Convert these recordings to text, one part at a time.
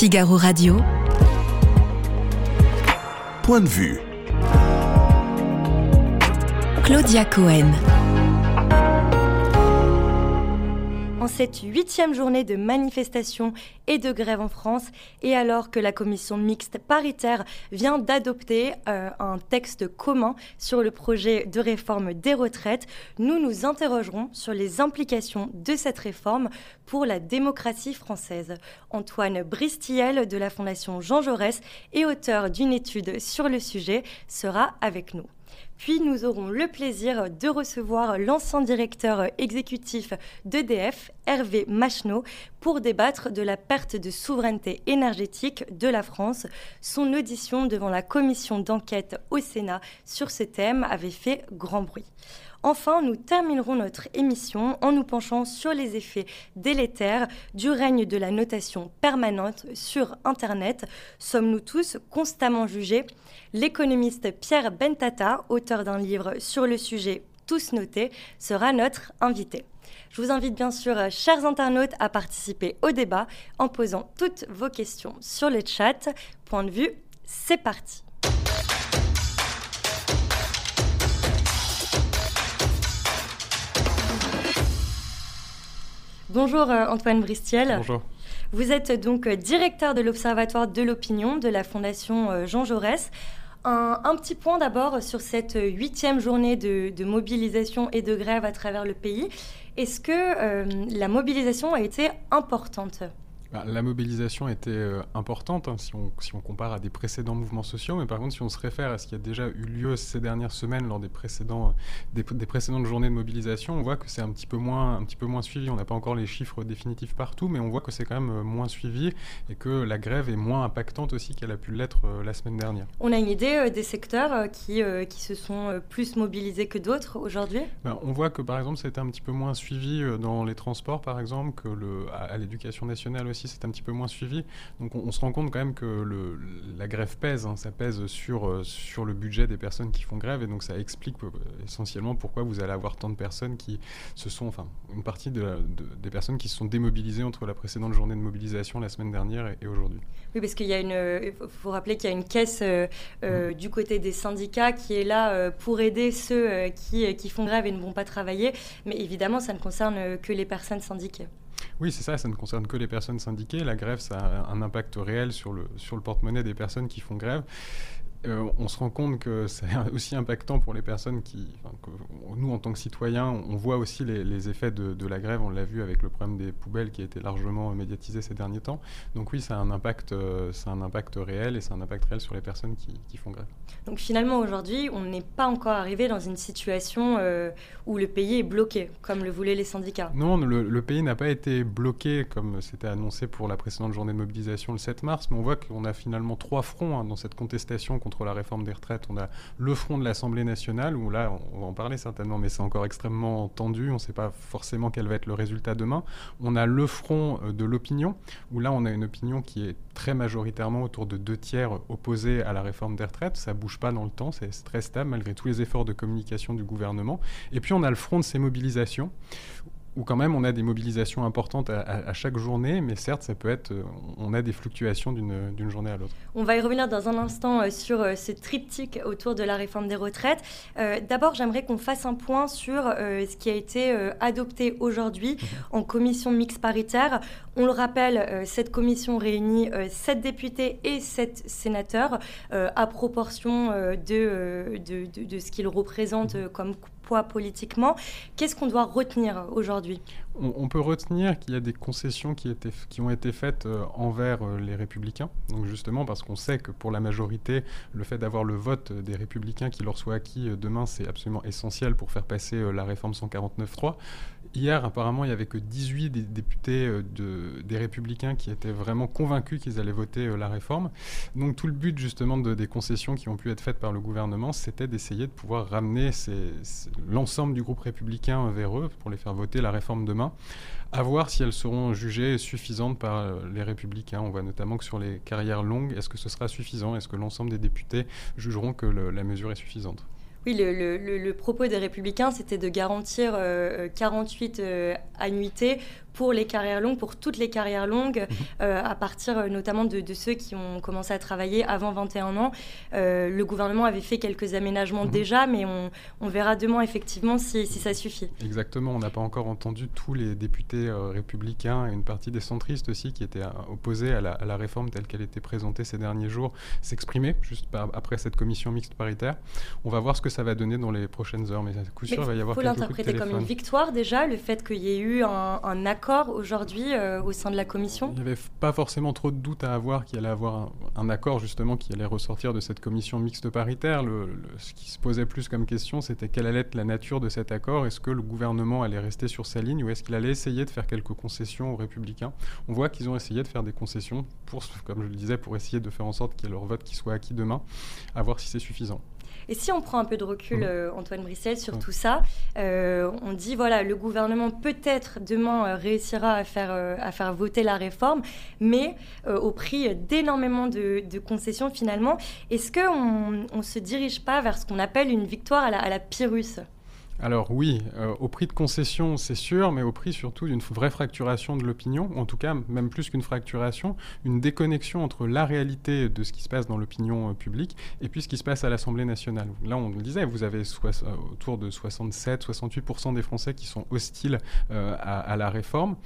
Figaro Radio. Point de vue. Claudia Cohen. En cette huitième journée de manifestation et de grève en France, et alors que la commission mixte paritaire vient d'adopter euh, un texte commun sur le projet de réforme des retraites, nous nous interrogerons sur les implications de cette réforme pour la démocratie française. Antoine Bristiel de la Fondation Jean Jaurès et auteur d'une étude sur le sujet sera avec nous. Puis nous aurons le plaisir de recevoir l'ancien directeur exécutif d'EDF, Hervé Macheneau, pour débattre de la perte de souveraineté énergétique de la France. Son audition devant la commission d'enquête au Sénat sur ce thème avait fait grand bruit. Enfin, nous terminerons notre émission en nous penchant sur les effets délétères du règne de la notation permanente sur Internet. Sommes-nous tous constamment jugés? L'économiste Pierre Bentata, auteur d'un livre sur le sujet Tous notés, sera notre invité. Je vous invite bien sûr, chers internautes, à participer au débat en posant toutes vos questions sur le chat. Point de vue, c'est parti. Bonjour euh, Antoine Bristiel. Bonjour. Vous êtes donc euh, directeur de l'Observatoire de l'opinion de la Fondation euh, Jean Jaurès. Un, petit point d'abord sur cette huitième journée de, mobilisation et de grève à travers le pays. Est-ce que la mobilisation a été importante? La mobilisation était euh, importante hein, si, on, si, on, compare à des précédents mouvements sociaux, mais par contre, si on se réfère à ce qui a déjà eu lieu ces dernières semaines lors des, précédents, des, précédentes journées de mobilisation, on voit que c'est un, petit peu moins, un petit peu moins suivi. On n'a pas encore les chiffres définitifs partout, mais on voit que c'est quand même euh, moins suivi et que la grève est moins impactante aussi qu'elle a pu l'être euh, la semaine dernière. On a une idée des secteurs qui, qui se sont plus mobilisés que d'autres aujourd'hui? Ben, On voit que par exemple, été un petit peu moins suivi dans les transports, par exemple, que le, à l'éducation nationale aussi c'est un petit peu moins suivi. Donc on, se rend compte quand même que le, la grève pèse, hein. ça pèse sur, euh, sur le budget des personnes qui font grève, et donc ça explique euh, essentiellement pourquoi vous allez avoir tant de personnes qui se sont, enfin une partie de, des personnes qui se sont démobilisées entre la précédente journée de mobilisation la semaine dernière et, aujourd'hui. Oui, parce qu'il y a une, il faut rappeler qu'il y a une caisse euh, mmh. du côté des syndicats qui est là pour aider ceux qui, qui font grève et ne vont pas travailler, mais évidemment ça ne concerne que les personnes syndiquées. Oui, c'est ça, ça ne concerne que les personnes syndiquées. La grève, ça a un impact réel sur le, sur le porte-monnaie des personnes qui font grève. Euh, on se rend compte que c'est aussi impactant pour les personnes qui, nous en tant que citoyens, on voit aussi les, effets de, la grève. On l'a vu avec le problème des poubelles qui a été largement médiatisé ces derniers temps. Donc oui, ça a un impact, euh, un impact réel et c'est un impact réel sur les personnes qui, font grève. Donc finalement aujourd'hui, on n'est pas encore arrivé dans une situation euh, où le pays est bloqué, comme le voulaient les syndicats. Non, le, pays n'a pas été bloqué comme c'était annoncé pour la précédente journée de mobilisation le 7 mars, mais on voit qu'on a finalement trois fronts hein, dans cette contestation contre la réforme des retraites. On a le front de l'Assemblée nationale, où là, on va en parler certainement, mais c'est encore extrêmement tendu. On ne sait pas forcément quel va être le résultat demain. On a le front euh, de l'opinion, où là, on a une opinion qui est très majoritairement autour de deux tiers opposés à la réforme des retraites. Ça bouge pas dans le temps, c'est très stable malgré tous les efforts de communication du gouvernement. Et puis on a le front de ces mobilisations où quand même on a des mobilisations importantes à, chaque journée, mais certes, ça peut être, euh, on a des fluctuations d'une journée à l'autre. On va y revenir dans un instant euh, sur euh, ce triptyque autour de la réforme des retraites. D'abord, j'aimerais qu'on fasse un point sur ce qui a été adopté aujourd'hui mhm. en commission mixte paritaire. On le rappelle, cette commission réunit sept députés et sept sénateurs à proportion de, de, de, ce qu'ils représentent mhm. comme politiquement. Qu'est-ce qu'on doit retenir aujourd'hui? On, peut retenir qu'il y a des concessions qui, qui ont été faites euh, envers euh, les républicains. Donc justement parce qu'on sait que pour la majorité, le fait d'avoir le vote des républicains qui leur soit acquis euh, demain, c'est absolument essentiel pour faire passer la réforme 149.3. Hier, apparemment, il n'y avait que 18 des députés de, des républicains qui étaient vraiment convaincus qu'ils allaient voter la réforme. Donc tout le but justement de, des concessions qui ont pu être faites par le gouvernement, c'était d'essayer de pouvoir ramener l'ensemble du groupe républicain vers eux pour les faire voter la réforme demain à voir si elles seront jugées suffisantes par euh, les républicains. On voit notamment que sur les j'arrières longues, est-ce que ce sera suffisant? Est-ce que l'ensemble des députés jugeront que la mesure est suffisante? Oui, le, propos des républicains, c'était de garantir 48 euh, euh, annuités pour les carrières longues, pour toutes les carrières longues, mhm. à partir notamment de, ceux qui ont commencé à travailler avant 21 ans. le gouvernement avait fait quelques aménagements mhm. déjà, mais on, verra demain effectivement si, ça suffit. Exactement, on n'a pas encore entendu tous les députés républicains et une partie des centristes aussi qui étaient opposés à la, à la réforme telle qu'elle était présentée ces derniers jours s'exprimer juste après cette commission mixte paritaire. On va voir ce que ça va donner dans les prochaines heures, mais à coup sûr, il va y avoir faut l'interpréter comme une victoire déjà, le fait qu'il y ait eu un, euh, Il n'y avait pas forcément trop de doutes à avoir qu'il allait avoir un, accord justement qui allait ressortir de cette commission mixte paritaire. Ce qui se posait plus comme question, c'était quelle allait être la nature de cet accord Est-ce que le gouvernement allait rester sur sa ligne ou est-ce qu'il allait essayer de faire quelques concessions aux républicains? On voit qu'ils ont essayé de faire des concessions, pour, comme je le disais, pour essayer de faire en sorte qu'il y ait leur vote qui soit acquis demain, à voir si c'est suffisant. Et si on prend un peu de recul, mmh. euh, Antoine Brissel, sur tout ça, euh, on dit voilà, le gouvernement peut-être demain euh, réussira à faire, à faire voter la réforme, mais au prix d'énormément de, concessions finalement. Est-ce qu'on ne se dirige pas vers ce qu'on appelle une victoire à la, à la Pyrrhus? Alors oui, euh, au prix de concession, c'est sûr, mais au prix surtout d'une vraie fracturation de l'opinion, en tout cas même plus qu'une fracturation, une déconnexion entre la réalité de ce qui se passe dans l'opinion euh, publique et puis ce qui se passe à l'Assemblée nationale. Là, on le disait, vous avez euh, autour de 67-68% des Français qui sont hostiles à, la réforme.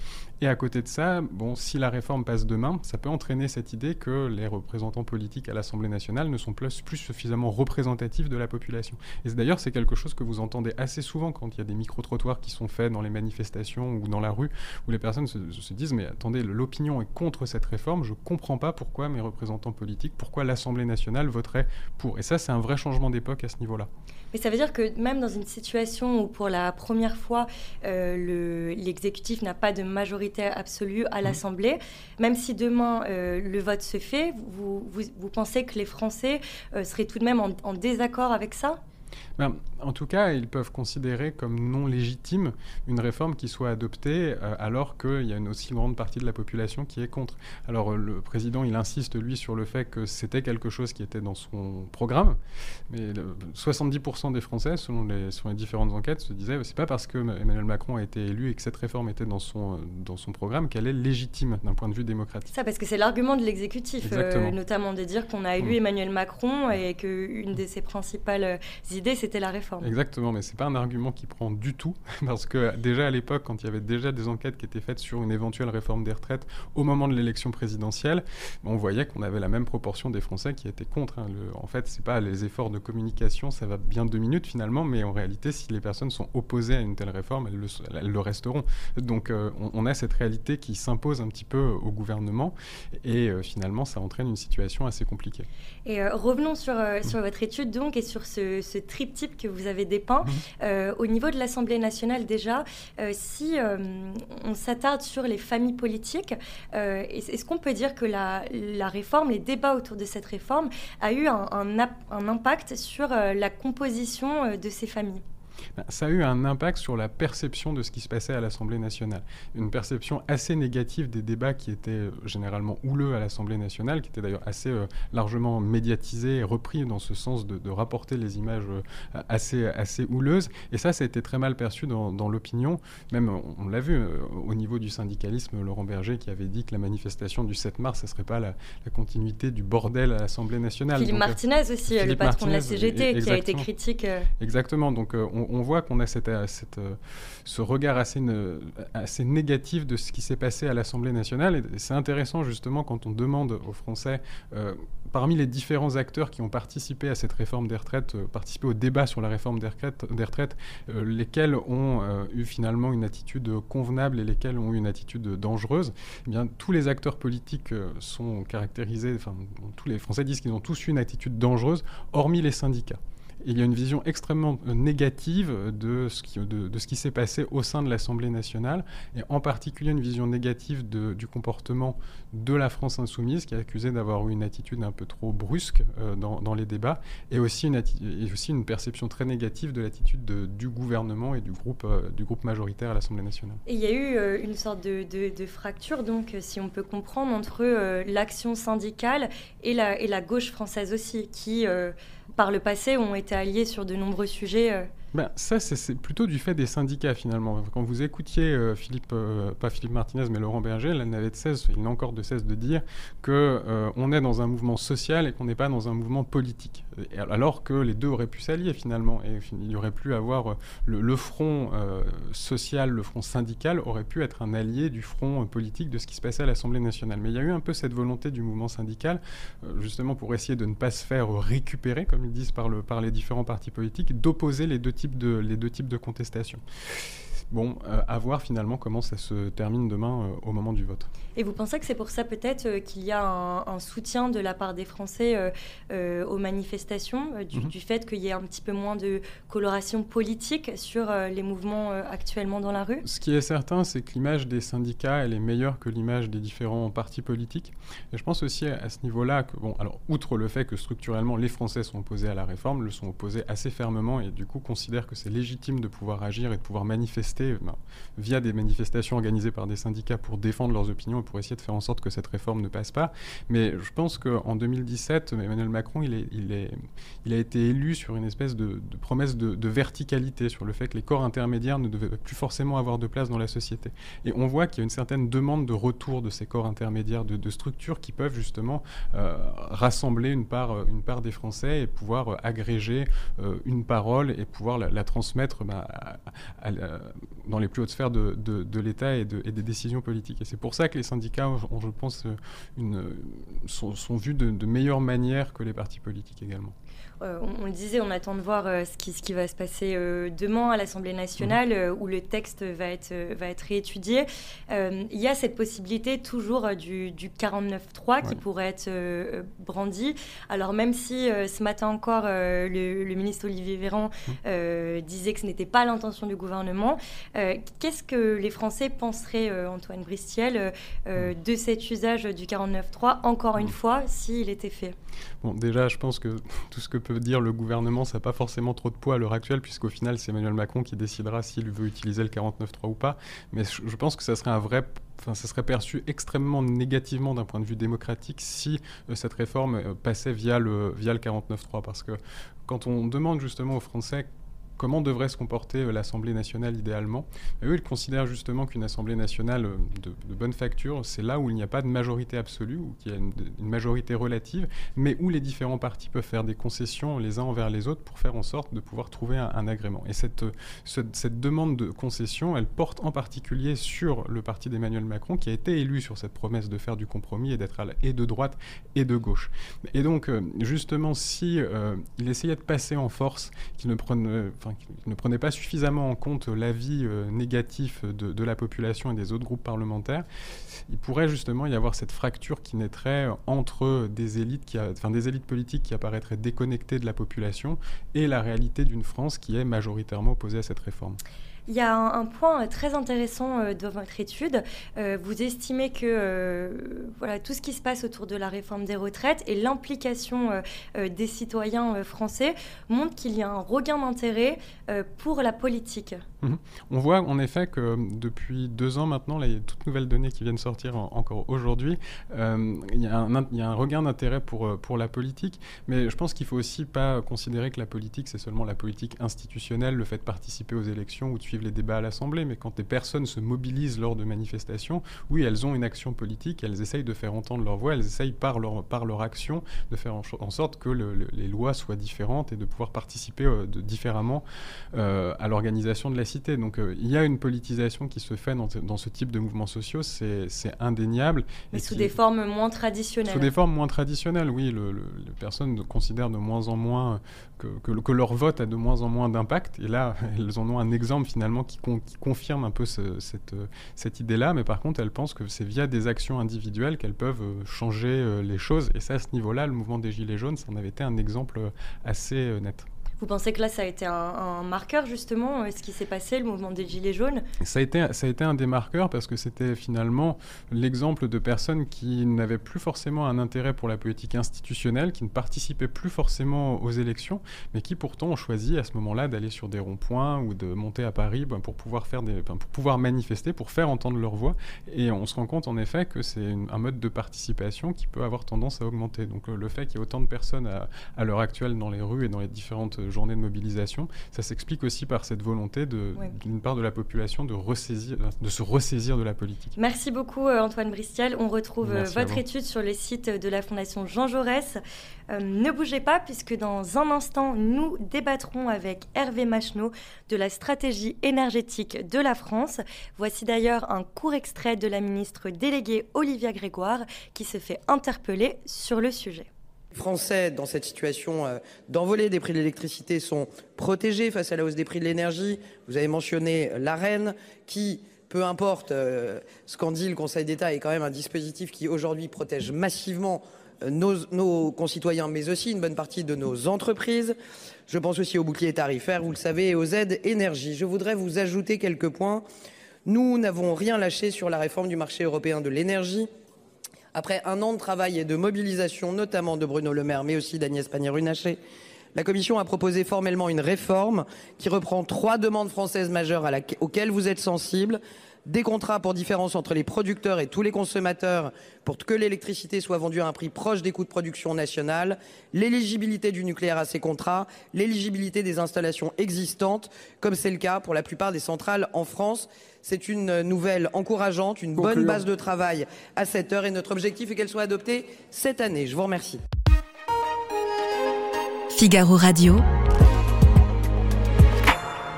Et à côté de ça, bon, si la réforme passe demain, ça peut entraîner cette idée que les représentants politiques à l'Assemblée nationale ne sont plus, plus suffisamment représentatifs de la population. Et d'ailleurs, c'est quelque chose que vous entendez assez souvent quand il y a des micro-trottoirs qui sont faits dans les manifestations ou dans la rue, où les personnes se, disent mais attendez, l'opinion est contre cette réforme, je ne comprends pas pourquoi mes représentants politiques, pourquoi l'Assemblée nationale voterait pour. Et ça, c'est un vrai changement d'époque à ce niveau-là. Mais ça veut dire que même dans une situation où pour la première fois euh, l'exécutif n'a pas de majorité absolue à mmh. l'Assemblée, même si demain euh, le vote se fait, vous, vous, pensez que les Français euh, seraient tout de même en désaccord avec ça? Ben, en tout cas, ils peuvent considérer comme non légitime une réforme qui soit adoptée euh, alors qu'il y a une aussi grande partie de la population qui est contre. Alors euh, le président, il insiste, lui, sur le fait que c'était quelque chose qui était dans son programme, mais 70% des Français, selon les, les, différentes enquêtes, se disaient c'est pas parce que Emmanuel Macron a été élu et que cette réforme était dans son, dans son programme qu'elle est légitime d'un point de vue démocratique. Ça, parce que c'est l'argument de l'exécutif, euh, notamment de dire qu'on a élu mm. Emmanuel Macron et qu'une de ses principales idées, c'était la réforme. Exactement, mais c'est pas un argument qui prend du tout, parce que déjà à l'époque, quand il y avait déjà des enquêtes qui étaient faites sur une éventuelle réforme des retraites au moment de l'élection présidentielle, on voyait qu'on avait la même proportion des Français qui étaient contre. Hein. en fait, c'est pas les efforts de communication, ça va bien deux minutes finalement, mais en réalité, si les personnes sont opposées à une telle réforme, elles le, elles le resteront. Donc, euh, on, a cette réalité qui s'impose un petit peu au gouvernement, et euh, finalement, ça entraîne une situation assez compliquée. Et euh, revenons sur, sur votre étude donc et sur ce, ce type que vous avez dépeint. Mhm. Euh, au niveau de l'Assemblée nationale déjà, euh, si euh, on s'attarde sur les familles politiques, est-ce qu'on peut dire que la, réforme, les débats autour de cette réforme a eu un impact sur la composition de ces familles? Ça a eu un impact sur la perception de ce qui se passait à l'Assemblée nationale. Une perception assez négative des débats qui étaient euh, généralement houleux à l'Assemblée nationale, qui étaient d'ailleurs assez euh, largement médiatisés et repris dans ce sens de, rapporter les images euh, assez, assez houleuses. Et ça, ça a été très mal perçu dans, l'opinion. Même, on, l'a vu au niveau du syndicalisme, Laurent Berger qui avait dit que la manifestation du 7 mars, ce ne serait pas la, continuité du bordel à l'Assemblée nationale. Philippe Martinez aussi, le patron de la CGT, qui a été critique. Exactement. Donc, on, on, voit qu'on a euh, euh, ce regard assez, négatif de ce qui s'est passé à l'Assemblée nationale. Et c'est intéressant justement quand on demande aux Français, euh, parmi les différents acteurs qui ont participé à cette réforme des retraites, participé au débat sur la réforme des retraites, des retraites lesquels ont eu finalement une attitude convenable et lesquels ont eu une attitude dangereuse, eh bien, tous les acteurs politiques sont caractérisés, enfin, tous les Français disent qu'ils ont tous eu une attitude dangereuse, hormis les syndicats il y a une vision extrêmement euh, négative de ce qui, de, ce qui s'est passé au sein de l'Assemblée nationale, et en particulier une vision négative du comportement de la France insoumise, qui est accusée d'avoir eu une attitude un peu trop brusque euh, dans, les débats, et aussi, une perception très négative de l'attitude du gouvernement et du groupe, euh, majoritaire à l'Assemblée nationale. Et il y a eu une sorte de, fracture, donc, si on peut comprendre, entre l'action syndicale et la gauche française aussi, qui par le passé ont été alliés sur de nombreux sujets. Euh. ben, Ça, c'est plutôt du fait des syndicats finalement. Quand vous écoutiez euh, Philippe, euh, pas Philippe Martinez, mais Laurent Berger, il n'avait de cesse, il n'a encore de cesse de dire qu'on est dans un mouvement social et qu'on n'est pas dans un mouvement politique. Alors que les deux auraient pu s'allier finalement. Et il y aurait pu avoir le, le front social, le front syndical aurait pu être un allié du front politique de ce qui se passait à l'Assemblée nationale. Mais il y a eu un peu cette volonté du mouvement syndical, justement pour essayer de ne pas se faire récupérer, comme ils disent par, le, par les différents partis politiques, d'opposer les deux types de, les deux types de contestation. Bon, euh, à voir finalement comment ça se termine demain euh, au moment du vote. Et vous pensez que c'est pour ça peut-être euh, qu'il y a un, soutien de la part des Français aux manifestations, mhm. du, fait qu'il y ait un petit peu moins de coloration politique sur les mouvements actuellement dans la rue? Ce qui est certain, c'est que l'image des syndicats, elle est meilleure que l'image des différents partis politiques. Et je pense aussi à, ce niveau-là que, bon, alors, outre le fait que structurellement les Français sont opposés à la réforme, le sont opposés assez fermement et du coup considèrent que c'est légitime de pouvoir agir et de pouvoir manifester ben, via des manifestations organisées par des syndicats pour défendre leurs opinions et pour essayer de faire en sorte que cette réforme ne passe pas. Mais je pense qu'en 2017, Emmanuel Macron, il, est, il, a été élu sur une espèce de, promesse de, verticalité, sur le fait que les corps intermédiaires ne devaient plus forcément avoir de place dans la société. Et on voit qu'il y a une certaine demande de retour de ces corps intermédiaires, de, structures qui peuvent justement euh, rassembler une part, une part des Français et pouvoir euh, agréger euh, une parole et pouvoir la, transmettre ben, à, dans les plus hautes sphères de, de, l'État et, des décisions politiques. Et c'est pour ça que les syndicats, ont, je pense, une, sont, sont vus de meilleure manière que les partis politiques également. Euh, on, le disait, on attend de voir euh, ce, qui, ce, qui, va se passer euh, demain à l'Assemblée nationale, mhm. où le texte va être, va être réétudié. Il y a cette possibilité toujours du, du 49-3 qui pourrait être brandi. Alors même si ce matin encore, le, ministre Olivier Véran mhm. disait que ce n'était pas l'intention du gouvernement, qu'est-ce que les Français penseraient, Antoine Bristiel, mhm. de cet usage du 49-3, encore une fois, s'il était fait? Bon, déjà, je pense que tout ce que peut dire le gouvernement, ça n'a pas forcément trop de poids à l'heure actuelle, puisqu'au final, c'est Emmanuel Macron qui décidera s'il veut utiliser le 49.3 ou pas. Mais je pense que ça serait un vrai Enfin, ça serait perçu extrêmement négativement d'un point de vue démocratique si euh, cette réforme euh, passait via le, via le 49.3. Parce que quand on demande justement aux Français comment devrait se comporter euh, l'Assemblée nationale idéalement. eux, ils considèrent justement qu'une Assemblée nationale euh, de, bonne facture, c'est là où il n'y a pas de majorité absolue, ou qu'il y a une, majorité relative, mais où les différents partis peuvent faire des concessions les uns envers les autres pour faire en sorte de pouvoir trouver un, agrément. Et cette, euh, cette, demande de concession, elle porte en particulier sur le parti d'Emmanuel Macron, qui a été élu sur cette promesse de faire du compromis et d'être et de droite et de gauche. Et donc, justement, si il essayait de passer en force, qu'il ne prenne qui ne prenait pas suffisamment en compte l'avis euh, négatif de, la population et des autres groupes parlementaires, il pourrait justement y avoir cette fracture qui naîtrait entre des élites, des élites politiques qui apparaîtraient déconnectées de la population et la réalité d'une France qui est majoritairement opposée à cette réforme. Il y a un, point euh, très intéressant euh, dans votre étude. Euh, vous estimez que voilà, tout ce qui se passe autour de la réforme des retraites et l'implication des citoyens français montre qu'il y a un regain d'intérêt pour la politique. Mhm. On voit en effet que depuis deux ans maintenant, là, toutes nouvelles données qui viennent sortir encore aujourd'hui, il, y a un regain d'intérêt pour, pour la politique, mais je pense qu'il ne faut aussi pas considérer que la politique, c'est seulement la politique institutionnelle, le fait de participer aux élections ou de les débats à l'Assemblée, mais quand des personnes se mobilisent lors de manifestations, oui, elles ont une action politique, elles essayent de faire entendre leur voix, elles essayent par leur, par leur action de faire en, sorte que les lois soient différentes et de pouvoir participer euh, différemment euh, à l'organisation de la Donc euh, il y a une politisation qui se fait dans, dans ce type de mouvements sociaux, c'est indéniable. Mais sous des formes moins traditionnelles. Sous des formes moins traditionnelles, oui. Le, les personnes considèrent de moins en moins que, que, que leur vote a de moins en moins d'impact. Et là, elles en ont un exemple finalement qui, confirme un peu cette, euh, cette idée-là, mais par contre, elle pense que c'est via des actions individuelles qu'elles peuvent euh, changer euh, les choses. Et ça, à ce niveau-là, le mouvement des Gilets jaunes, ça en avait été un exemple assez net. Vous pensez que là, ça a été un, marqueur justement, ce qui s'est passé, le mouvement des Gilets jaunes? Ça a, été, ça a été un des marqueurs parce que c'était finalement l'exemple de personnes qui n'avaient plus forcément un intérêt pour la politique institutionnelle, qui ne participaient plus forcément aux élections, mais qui pourtant ont choisi à ce moment-là d'aller sur des ronds-points ou de monter à Paris ben, pour, pouvoir faire des, ben, pour pouvoir manifester, pour faire entendre leur voix. Et on se rend compte en effet que c'est un mode de participation qui peut avoir tendance à augmenter. Donc le fait qu'il y ait autant de personnes à l'heure actuelle dans les rues et dans les différentes cette journée de mobilisation. Ça s'explique aussi par cette volonté d'une part de la population de, ressaisir, de se ressaisir de la politique. Merci beaucoup Antoine Bristiel. On retrouve votre étude sur le site de la Fondation Jean Jaurès. ne bougez pas puisque dans un instant, nous débattrons avec Hervé Macheneau de la stratégie énergétique de la France. Voici d'ailleurs un court extrait de la ministre déléguée Olivia Grégoire qui se fait interpeller sur le sujet. Français, dans cette situation euh, d'envolée des prix de l'électricité, sont protégés face à la hausse des prix de l'énergie. Vous avez mentionné l'AREN qui peu importe euh, ce qu'en dit le Conseil d'État, est quand même un dispositif qui aujourd'hui protège massivement euh, nos, concitoyens, mais aussi une bonne partie de nos entreprises. Je pense aussi au bouclier tarifaire, vous le savez, et aux aides énergie. Je voudrais vous ajouter quelques points. Nous n'avons rien lâché sur la réforme du marché européen de l'énergie. Après un an de travail et de mobilisation, notamment de Bruno Le Maire, mais aussi d'Agnès Pannier-Runacher, la Commission a proposé formellement une réforme qui reprend trois demandes françaises majeures auxquelles vous êtes sensibles des contrats pour différence entre les producteurs et tous les consommateurs pour que l'électricité soit vendue à un prix proche des coûts de production nationale, l'éligibilité du nucléaire à ces contrats, l'éligibilité des installations existantes, comme c'est le cas pour la plupart des centrales en France. C'est une nouvelle encourageante, une bonne base de travail à cette heure et notre objectif est qu'elle soit adoptée cette année. Je vous remercie. Figaro Radio.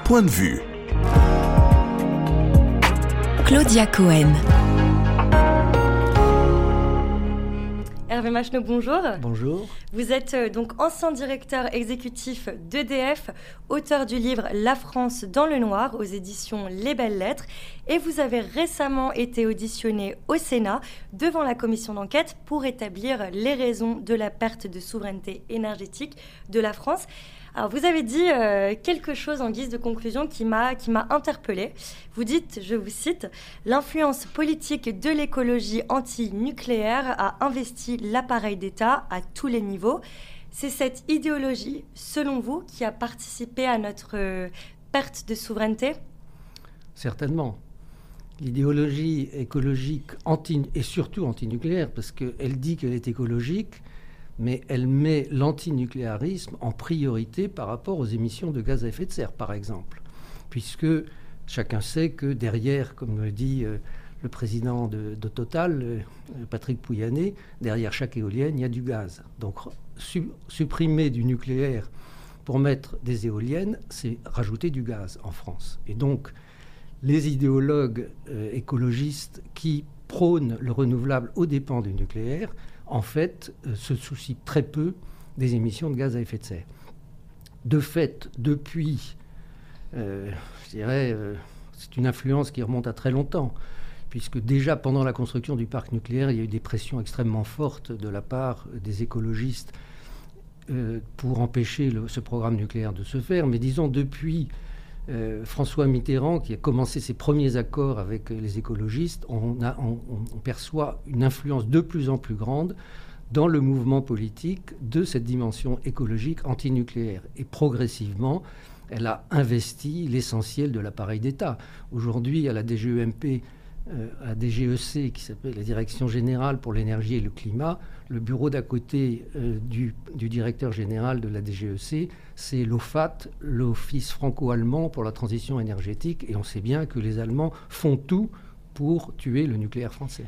Point de vue. Claudia Cohen. Hervé Machneau, bonjour. Bonjour. Vous êtes euh, donc ancien directeur exécutif d'EDF, auteur du livre La France dans le noir aux éditions Les Belles Lettres, et vous avez récemment été auditionné au Sénat devant la commission d'enquête pour établir les raisons de la perte de souveraineté énergétique de la France. Vous avez dit euh, quelque chose en guise de conclusion qui m'a qui m'a interpellée. Vous dites, je vous cite, l'influence politique de l'écologie anti-nucléaire a investi l'appareil d'État à tous les niveaux. C'est cette idéologie, selon vous, qui a participé à notre euh, perte de souveraineté? Certainement. L'idéologie écologique anti et surtout anti-nucléaire, parce qu'elle dit qu'elle est écologique, mais elle met l'antinucléarisme en priorité par rapport aux émissions de gaz à effet de serre, par exemple. Puisque chacun sait que derrière, comme le dit euh, le président de, Total, euh, Patrick Pouyanné, derrière chaque éolienne, il y a du gaz. Donc supprimer du nucléaire pour mettre des éoliennes, c'est rajouter du gaz en France. Et donc, les idéologues euh, écologistes qui prônent le renouvelable aux dépens du nucléaire en fait, euh, se soucie très peu des émissions de gaz à effet de serre. De fait, depuis, euh, je dirais, euh, c'est une influence qui remonte à très longtemps, puisque déjà pendant la construction du parc nucléaire, il y a eu des pressions extrêmement fortes de la part des écologistes pour empêcher ce programme nucléaire de se faire. Mais disons, depuis euh, François Mitterrand, qui a commencé ses premiers accords avec les écologistes, on, perçoit une influence de plus en plus grande dans le mouvement politique de cette dimension écologique antinucléaire. Et progressivement, elle a investi l'essentiel de l'appareil d'État. Aujourd'hui, à la DGEMP, à la DGEC, qui s'appelle la Direction générale pour l'énergie et le climat, le bureau d'à côté euh, du, directeur général de la DGEC, c'est l'OFAT, l'Office franco-allemand pour la transition énergétique. Et on sait bien que les Allemands font tout pour tuer le nucléaire français.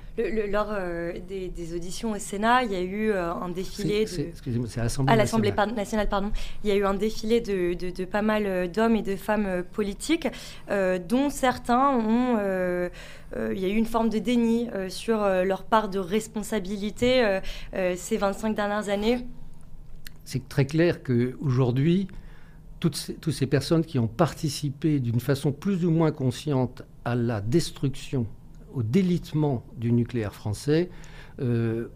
lors euh, des, auditions au Sénat, il y a eu euh, un défilé de... Excusez-moi, c'est à l'Assemblée nationale. nationale. pardon. Il y a eu un défilé de, de, pas mal d'hommes et de femmes politiques, dont certains ont... il y a eu une forme de déni sur leur part de responsabilité ces 25 dernières années c'est très clair qu'aujourd'hui, toutes ces, toutes ces personnes qui ont participé d'une façon plus ou moins consciente à la destruction, au délitement du nucléaire français, euh,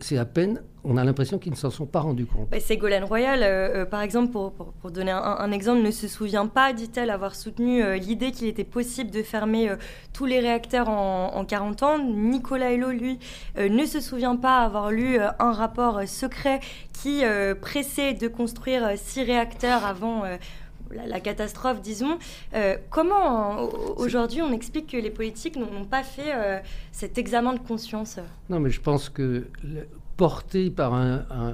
c'est à peine on a l'impression qu'ils ne s'en sont pas rendus compte. Bah, Ségolène Royal, euh, euh, par exemple, pour, donner un, exemple, ne se souvient pas, dit-elle, avoir soutenu l'idée qu'il était possible de fermer tous les réacteurs en, en, 40 ans. Nicolas Hulot, lui, ne se souvient pas avoir lu un rapport secret qui pressait de construire six réacteurs avant la, catastrophe, disons. comment aujourd'hui on explique que les politiques n'ont pas fait cet examen de conscience Non, mais je pense que porté par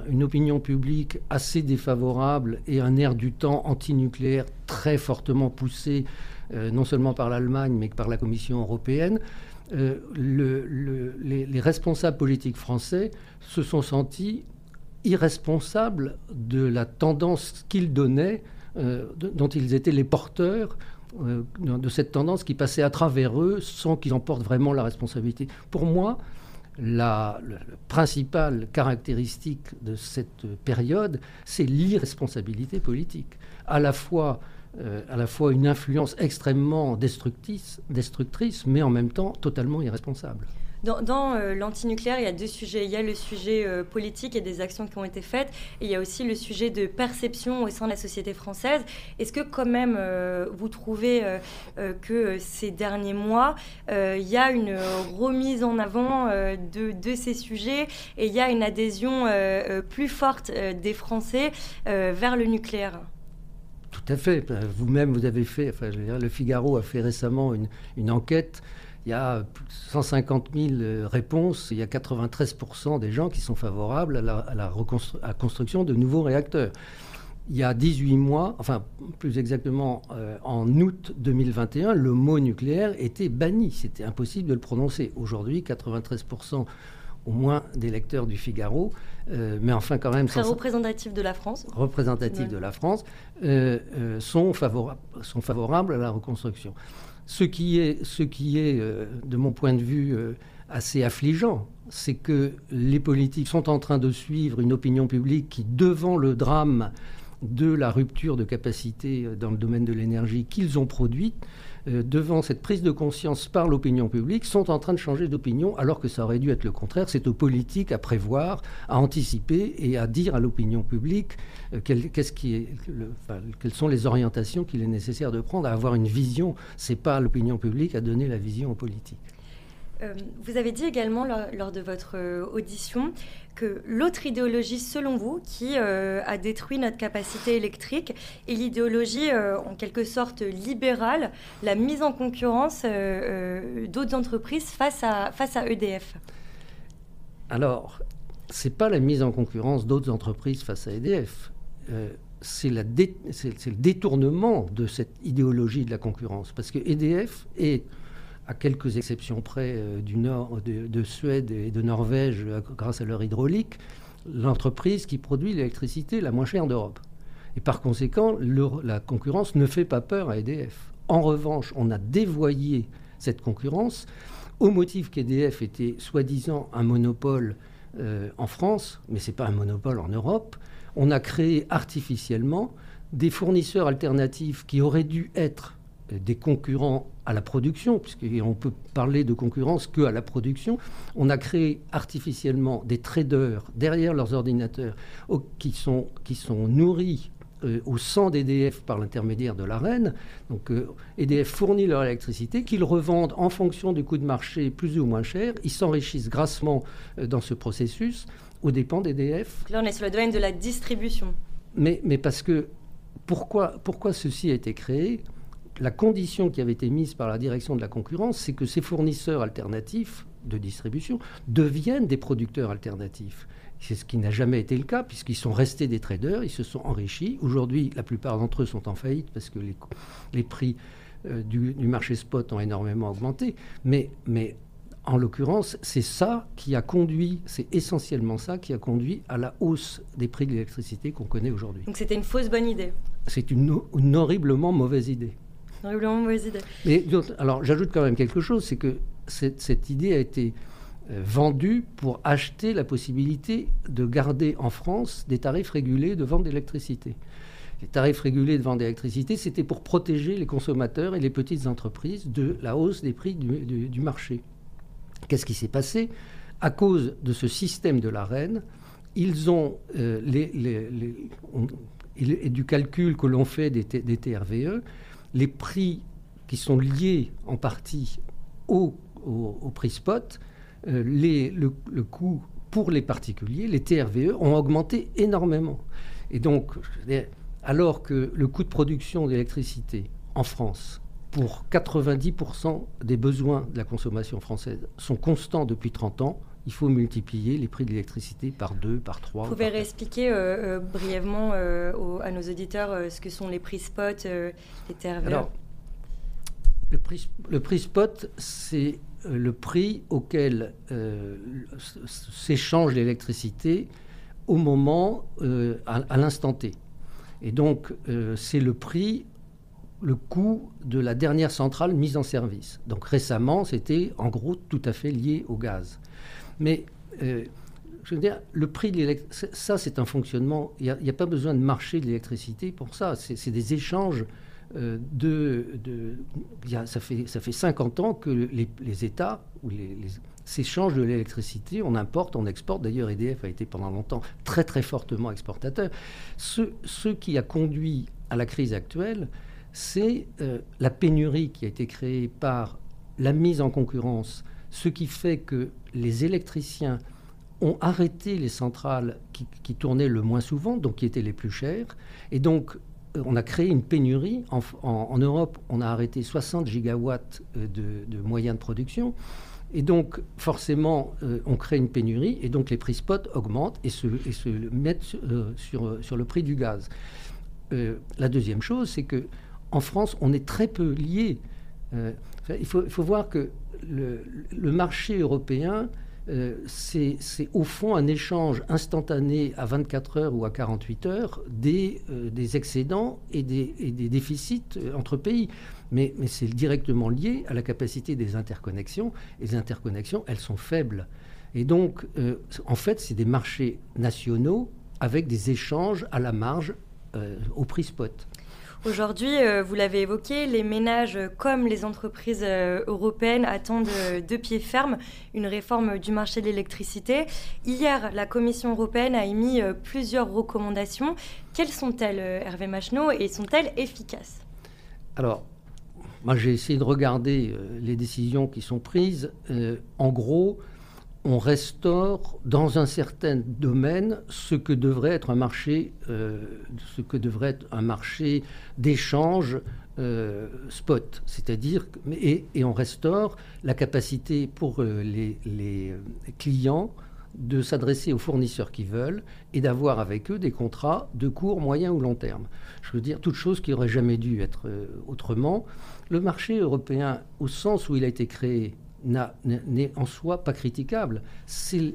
une opinion publique assez défavorable et un air du temps antinucléaire très fortement poussé, euh, non seulement par l'Allemagne, mais par la Commission européenne, euh, les, responsables politiques français se sont sentis irresponsables de la tendance qu'ils donnaient, euh, dont ils étaient les porteurs, de cette tendance qui passait à travers eux sans qu'ils en portent vraiment la responsabilité. Pour moi, la, principale caractéristique de cette période, c'est l'irresponsabilité politique. À la fois, euh, une influence extrêmement destructrice, mais en même temps totalement irresponsable. Dans, euh, l'antinucléaire, il y a deux sujets. Il y a le sujet euh, politique et des actions qui ont été faites, il y a aussi le sujet de perception au sein de la société française. Est-ce que quand même euh, vous trouvez que ces derniers mois, il y a une remise en avant de, ces sujets et il y a une adhésion plus forte des Français vers le nucléaire? Tout à fait. Vous-même, vous avez fait, enfin, je veux dire, le Figaro a fait récemment une enquête il y a 150 000 euh, réponses, il y a 93% des gens qui sont favorables à la, construction de nouveaux réacteurs. Il y a 18 mois, enfin plus exactement euh, en août 2021, le mot nucléaire était banni. C'était impossible de le prononcer. Aujourd'hui, 93% au moins des lecteurs du Figaro, euh, mais enfin quand même... Très représentatif de la France. Représentatif de la France, sont, sont favorables à la reconstruction. Ce qui est, euh, de mon point de vue, euh, assez affligeant, c'est que les politiques sont en train de suivre une opinion publique qui, devant le drame de la rupture de capacité euh, dans le domaine de l'énergie qu'ils ont produite, euh, devant cette prise de conscience par l'opinion publique, sont en train de changer d'opinion, alors que ça aurait dû être le contraire. C'est aux politiques à prévoir, à anticiper et à dire à l'opinion publique euh, quelles sont les orientations qu'il est nécessaire de prendre, à avoir une vision. C'est pas l'opinion publique à donner la vision aux politiques. Euh, vous avez dit également lors, de votre euh, audition que l'autre idéologie, selon vous, qui euh, a détruit notre capacité électrique est l'idéologie en quelque sorte libérale, la mise en concurrence d'autres entreprises face à, EDF. Alors, c'est pas la mise en concurrence d'autres entreprises face à EDF. c'est le détournement de cette idéologie de la concurrence. Parce que EDF est à quelques exceptions près euh, du nord, de, Suède et de Norvège, euh, grâce à leur hydraulique, l'entreprise qui produit l'électricité la moins chère d'Europe. Et par conséquent, la concurrence ne fait pas peur à EDF. En revanche, on a dévoyé cette concurrence au motif qu'EDF était soi-disant un monopole euh, en France, mais ce n'est pas un monopole en Europe. On a créé artificiellement des fournisseurs alternatifs qui auraient dû être des concurrents à la production, puisqu'on peut parler de concurrence que à la production. On a créé artificiellement des traders derrière leurs ordinateurs qui, sont, qui sont nourris euh, au sang d'EDF par l'intermédiaire de l'AREN. Donc EDF euh, fournit leur électricité, qu'ils revendent en fonction du coût de marché plus ou moins cher. Ils s'enrichissent grassement euh, dans ce processus aux dépens d'EDF. Là, on est sur le domaine de la distribution. Mais, mais parce que pourquoi, pourquoi ceci a été créé? La condition qui avait été mise par la direction de la concurrence, c'est que ces fournisseurs alternatifs de distribution deviennent des producteurs alternatifs. C'est ce qui n'a jamais été le cas, puisqu'ils sont restés des traders, ils se sont enrichis. Aujourd'hui, la plupart d'entre eux sont en faillite parce que les, prix euh, du, marché spot ont énormément augmenté. Mais, mais en l'occurrence, c'est ça qui a conduit, c'est essentiellement ça qui a conduit à la hausse des prix de l'électricité qu'on connaît aujourd'hui. Donc c'était une fausse bonne idée C'est une horriblement mauvaise idée. Alors, j'ajoute quand même quelque chose, c'est que cette, idée a été euh, vendue pour acheter la possibilité de garder en France des tarifs régulés de vente d'électricité. Les tarifs régulés de vente d'électricité, c'était pour protéger les consommateurs et les petites entreprises de la hausse des prix du, marché. Qu'est-ce qui s'est passé? À cause de ce système de la reine, ils ont euh, et du calcul que l'on fait des TRVE, les prix qui sont liés en partie au, prix spot, euh, le, coût pour les particuliers, les TRVE, ont augmenté énormément. Et donc, alors que le coût de production d'électricité en France, pour 90% des besoins de la consommation française, sont constants depuis 30 ans, il faut multiplier les prix de l'électricité par deux, par trois. Vous pouvez réexpliquer euh, euh, brièvement à nos auditeurs ce que sont les prix spot, les TRV Alors, le prix, le prix spot, c'est le prix auquel s'échange l'électricité au moment, à l'instant T. Et donc, c'est le prix le coût de la dernière centrale mise en service. Donc récemment, c'était en gros tout à fait lié au gaz. Mais euh, je veux dire, le prix de l'électricité, ça c'est un fonctionnement, il n'y a, pas besoin de marché de l'électricité pour ça, c'est des échanges euh, de... ça, fait, ça fait 50 ans que les, États s'échangent de l'électricité, on importe, on exporte. D'ailleurs, EDF a été pendant longtemps très très fortement exportateur. Ce, ce qui a conduit à la crise actuelle, c'est euh, la pénurie qui a été créée par la mise en concurrence, ce qui fait que les électriciens ont arrêté les centrales qui, tournaient le moins souvent, donc qui étaient les plus chères. Et donc, euh, on a créé une pénurie. En, Europe, on a arrêté 60 gigawatts euh, de, moyens de production. Et donc, forcément, on crée une pénurie. Et donc, les prix spot augmentent et se, mettent sur, le prix du gaz. la deuxième chose, c'est que en France, on est très peu lié. Euh, il, faut, voir que le, marché européen, euh, c'est au fond un échange instantané à 24 heures ou à 48 heures des, euh, excédents et des, déficits entre pays. Mais, c'est directement lié à la capacité des interconnexions. Et les interconnexions, elles sont faibles. Et donc, en fait, c'est des marchés nationaux avec des échanges à la marge au prix spot. Aujourd'hui, euh, vous l'avez évoqué, les ménages comme les entreprises euh, européennes attendent euh, de pied ferme une réforme du marché de l'électricité. Hier, la Commission européenne a émis plusieurs recommandations. Quelles sont-elles, Hervé Macheneau, et sont-elles efficaces? Alors, moi j'ai essayé de regarder les décisions qui sont prises. en gros, on restaure dans un certain domaine ce que devrait être un marché, euh, ce que devrait être un marché d'échange euh, spot, c'est-à-dire et, on restaure la capacité pour euh, les, clients de s'adresser aux fournisseurs qui veulent et d'avoir avec eux des contrats de court, moyen ou long terme. Je veux dire, toute chose qui n'aurait jamais dû être autrement. Le marché européen, au sens où il a été créé n'est en soi pas critiquable. C'est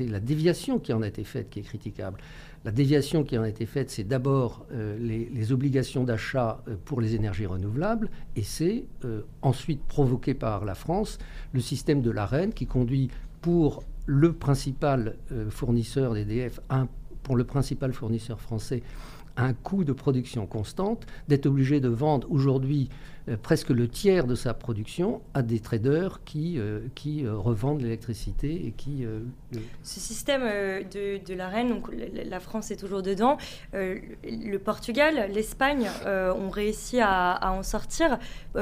la déviation qui en a été faite qui est critiquable. La déviation qui en a été faite, c'est d'abord euh, les, obligations d'achat euh, pour les énergies renouvelables, et c'est euh, ensuite provoqué par la France le système de l'AREN qui conduit pour le principal fournisseur d'EDF, pour le principal fournisseur français, un coût de production constante, d'être obligé de vendre aujourd'hui presque le tiers de sa production à des traders qui, euh, qui euh, revendent l'électricité et qui... Ce système de, de la reine, donc la France est toujours dedans, le Portugal, l'Espagne ont réussi à, en sortir.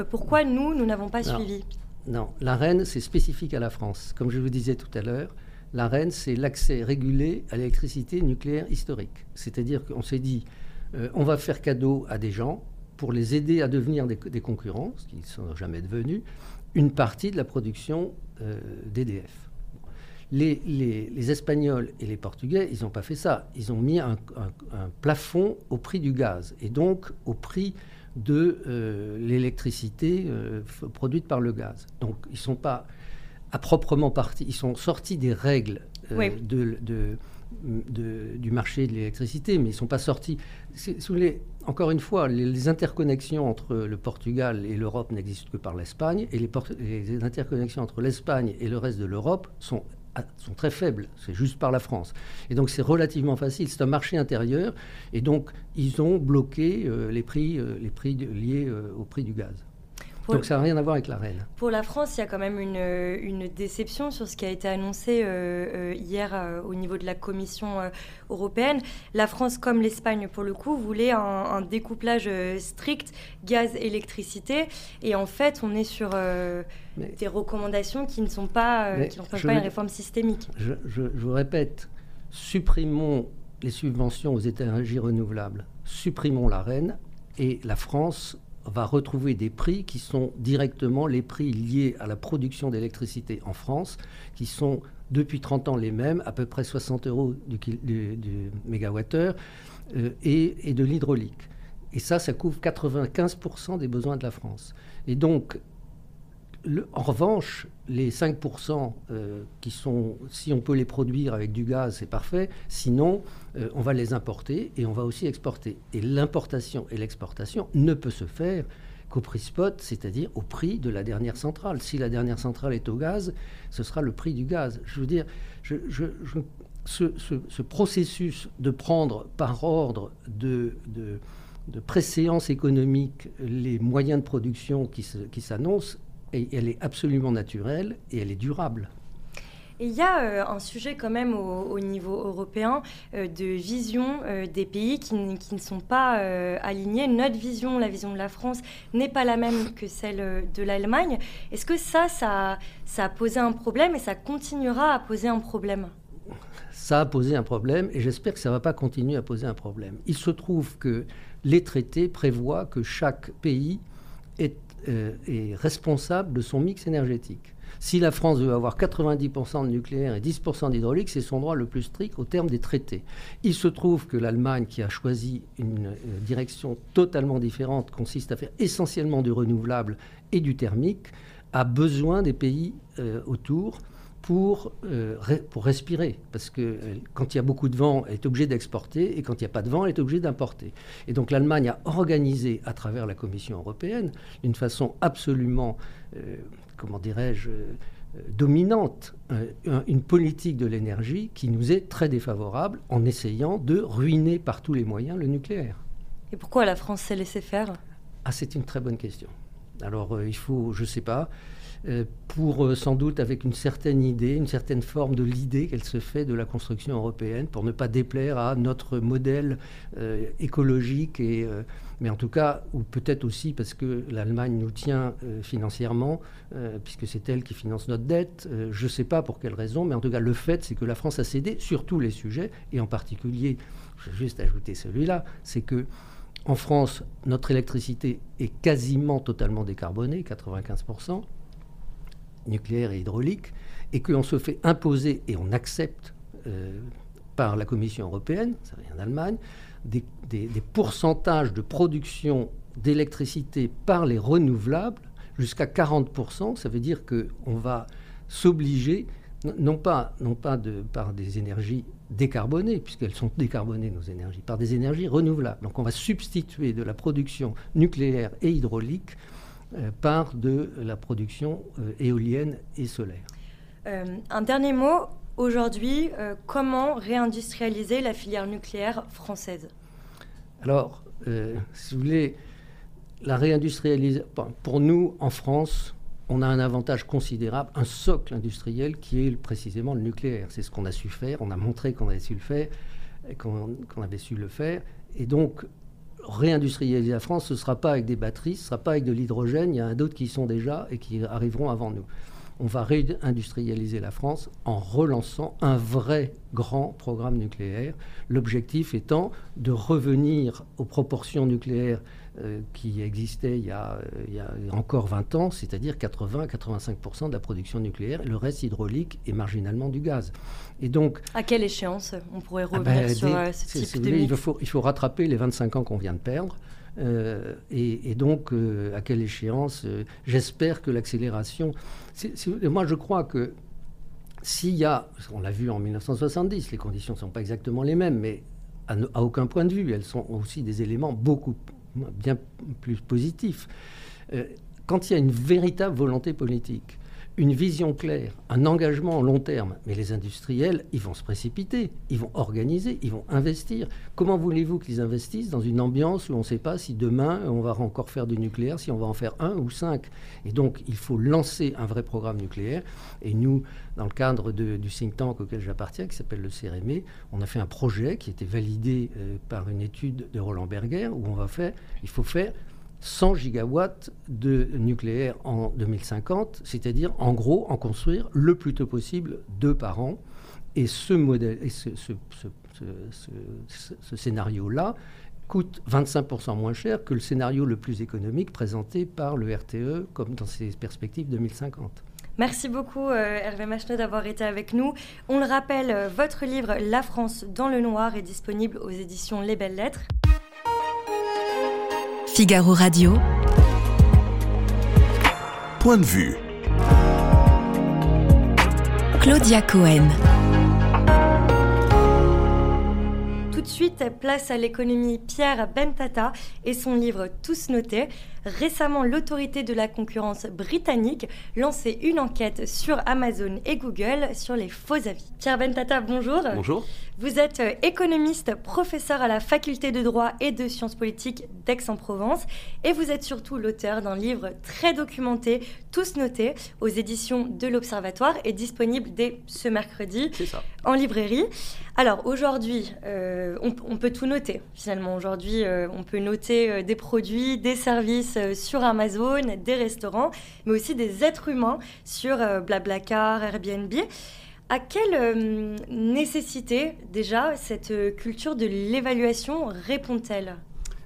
pourquoi nous, nous n'avons pas suivi? Non, la reine, c'est spécifique à la France. Comme je vous disais tout à l'heure, la reine, c'est l'accès régulé à l'électricité nucléaire historique. C'est-à-dire qu'on s'est dit, on va faire cadeau à des gens pour les aider à devenir des, concurrents, ce qu'ils ne sont jamais devenus, une partie de la production euh, d'EDF. Les, Espagnols et les Portugais, ils n'ont pas fait ça. Ils ont mis un, plafond au prix du gaz et donc au prix de euh, l'électricité euh, produite par le gaz. Donc ils ne sont pas à proprement partie, ils sont sortis des règles de, du marché de l'électricité, mais ils ne sont pas sortis. Encore une fois, les, interconnexions entre le Portugal et l'Europe n'existent que par l'Espagne, et les, interconnexions entre l'Espagne et le reste de l'Europe sont, ah, sont très faibles. C'est juste par la France. Et donc c'est relativement facile. C'est un marché intérieur, et donc ils ont bloqué euh, les prix, euh, les prix liés euh, au prix du gaz. Donc ça n'a rien à voir avec la reine. Pour la France, il y a quand même une, une déception sur ce qui a été annoncé euh, euh, hier euh, au niveau de la Commission européenne. La France, comme l'Espagne pour le coup, voulait un, découplage strict gaz-électricité. Et en fait, on est sur des recommandations qui ne sont pas, qui pas une réforme systémique. Je, je, je vous répète, supprimons les subventions aux énergies renouvelables, supprimons la reine et la France va retrouver des prix qui sont directement les prix liés à la production d'électricité en France, qui sont depuis 30 ans les mêmes, à peu près 60 euros du, du, mégawattheure, euh, et, de l'hydraulique. Et ça, ça couvre 95% des besoins de la France. Et donc, en revanche, les 5% euh, qui sont, si on peut les produire avec du gaz, c'est parfait. Sinon, euh, on va les importer et on va aussi exporter. Et l'importation et l'exportation ne peut se faire qu'au prix spot, c'est-à-dire au prix de la dernière centrale. Si la dernière centrale est au gaz, ce sera le prix du gaz. Je veux dire, ce, processus de prendre par ordre de, de, préséance économique les moyens de production qui s'annoncent, elle est absolument naturelle et elle est durable. il y a euh, un sujet quand même au, niveau européen euh, de vision euh, des pays qui, ne sont pas alignés. Notre vision, la vision de la France, n'est pas la même que celle de l'Allemagne. Est-ce que ça, ça, ça a posé un problème et ça continuera à poser un problème? Ça a posé un problème et j'espère que ça ne va pas continuer à poser un problème. Il se trouve que les traités prévoient que chaque pays est euh, est responsable de son mix énergétique. Si la France veut avoir 90% de nucléaire et 10% d'hydraulique, c'est son droit le plus strict au terme des traités. Il se trouve que l'Allemagne, qui a choisi une euh, direction totalement différente, consiste à faire essentiellement du renouvelable et du thermique, a besoin des pays euh, autour pour, euh, pour respirer. Parce que euh, quand il y a beaucoup de vent, elle est obligée d'exporter, et quand il n'y a pas de vent, elle est obligée d'importer. Et donc l'Allemagne a organisé, à travers la Commission européenne, d'une façon absolument, euh, comment dirais-je, dominante, une politique de l'énergie qui nous est très défavorable en essayant de ruiner par tous les moyens le nucléaire. Et pourquoi la France s'est laissée faire? Ah, c'est une très bonne question. Alors il faut, je ne sais pas, pour euh, sans doute avec une certaine idée, une certaine forme de l'idée qu'elle se fait de la construction européenne, pour ne pas déplaire à notre modèle euh, écologique, et, mais en tout cas, ou peut-être aussi parce que l'Allemagne nous tient financièrement, puisque c'est elle qui finance notre dette. je ne sais pas pour quelle raison, mais en tout cas, le fait, c'est que la France a cédé sur tous les sujets, et en particulier, je vais juste ajouter celui-là, c'est que en France, notre électricité est quasiment totalement décarbonée, 95% nucléaire et hydraulique, et qu'on se fait imposer et on accepte euh, par la Commission européenne, ça vient d'Allemagne, des, pourcentages de production d'électricité par les renouvelables jusqu'à 40%. Ça veut dire qu'on va s'obliger, non pas, par des énergies décarbonées, puisqu'elles sont décarbonées nos énergies, par des énergies renouvelables. Donc on va substituer de la production nucléaire et hydraulique euh, par de la production euh, éolienne et solaire. Euh, un dernier mot, aujourd'hui, comment réindustrialiser la filière nucléaire française? Alors, si vous voulez, la réindustrialisation, pour nous, en France, on a un avantage considérable, un socle industriel qui est précisément le nucléaire. C'est ce qu'on a su faire, on a montré qu'on avait su le faire, qu'on avait su le faire. Et donc, réindustrialiser la France, ce ne sera pas avec des batteries, ce ne sera pas avec de l'hydrogène, il y en a d'autres qui sont déjà et qui arriveront avant nous. On va réindustrialiser la France en relançant un vrai grand programme nucléaire, l'objectif étant de revenir aux proportions nucléaires qui existait il y, a, encore 20 ans, c'est-à-dire 80-85% de la production nucléaire, le reste hydraulique et marginalement du gaz. Et donc, à quelle échéance on pourrait ah revenir ben, sur euh, ce type de il, faut, il faut rattraper les 25 ans qu'on vient de perdre. Euh, et, donc, à quelle échéance J'espère que l'accélération. Moi, je crois que s'il y a, on l'a vu en 1970, les conditions ne sont pas exactement les mêmes, mais à, à, aucun point de vue, elles sont aussi des éléments beaucoup bien plus positif. Euh, quand il y a une véritable volonté politique, une vision claire, un engagement en long terme. Mais les industriels, ils vont se précipiter, ils vont organiser, ils vont investir. Comment voulez-vous qu'ils investissent dans une ambiance où on ne sait pas si demain on va encore faire du nucléaire, si on va en faire un ou cinq? Et donc, il faut lancer un vrai programme nucléaire. Et nous, dans le cadre du think tank auquel j'appartiens, qui s'appelle le CRME, on a fait un projet qui était validé euh, par une étude de Roland Berger, où on va faire, il faut faire 100 gigawatts de nucléaire en 2050, c'est-à-dire en gros en construire le plus tôt possible deux par an. Et ce modèle, scénario-là coûte 25% moins cher que le scénario le plus économique présenté par le RTE, comme dans ses perspectives 2050. Merci beaucoup euh, Hervé Machenot d'avoir été avec nous. On le rappelle, euh, votre livre La France dans le noir est disponible aux éditions Les Belles Lettres. Figaro Radio. Point de vue. Claudia Cohen. De suite, place à l'économie Pierre Bentata et son livre Tous notés. Récemment, l'autorité de la concurrence britannique lançait une enquête sur Amazon et Google sur les faux avis. Pierre Bentata, bonjour. Bonjour. Vous êtes euh, économiste, professeur à la faculté de droit et de sciences politiques d'Aix-en-Provence et vous êtes surtout l'auteur d'un livre très documenté, tous notés, aux éditions de l'Observatoire et disponible dès ce mercredi en librairie. Alors aujourd'hui, euh, on, peut tout noter finalement. Aujourd'hui, euh, on peut noter des produits, des services sur Amazon, des restaurants, mais aussi des êtres humains sur Blablacar, Airbnb. À quelle euh, nécessité, déjà, cette euh, culture de l'évaluation répond-elle?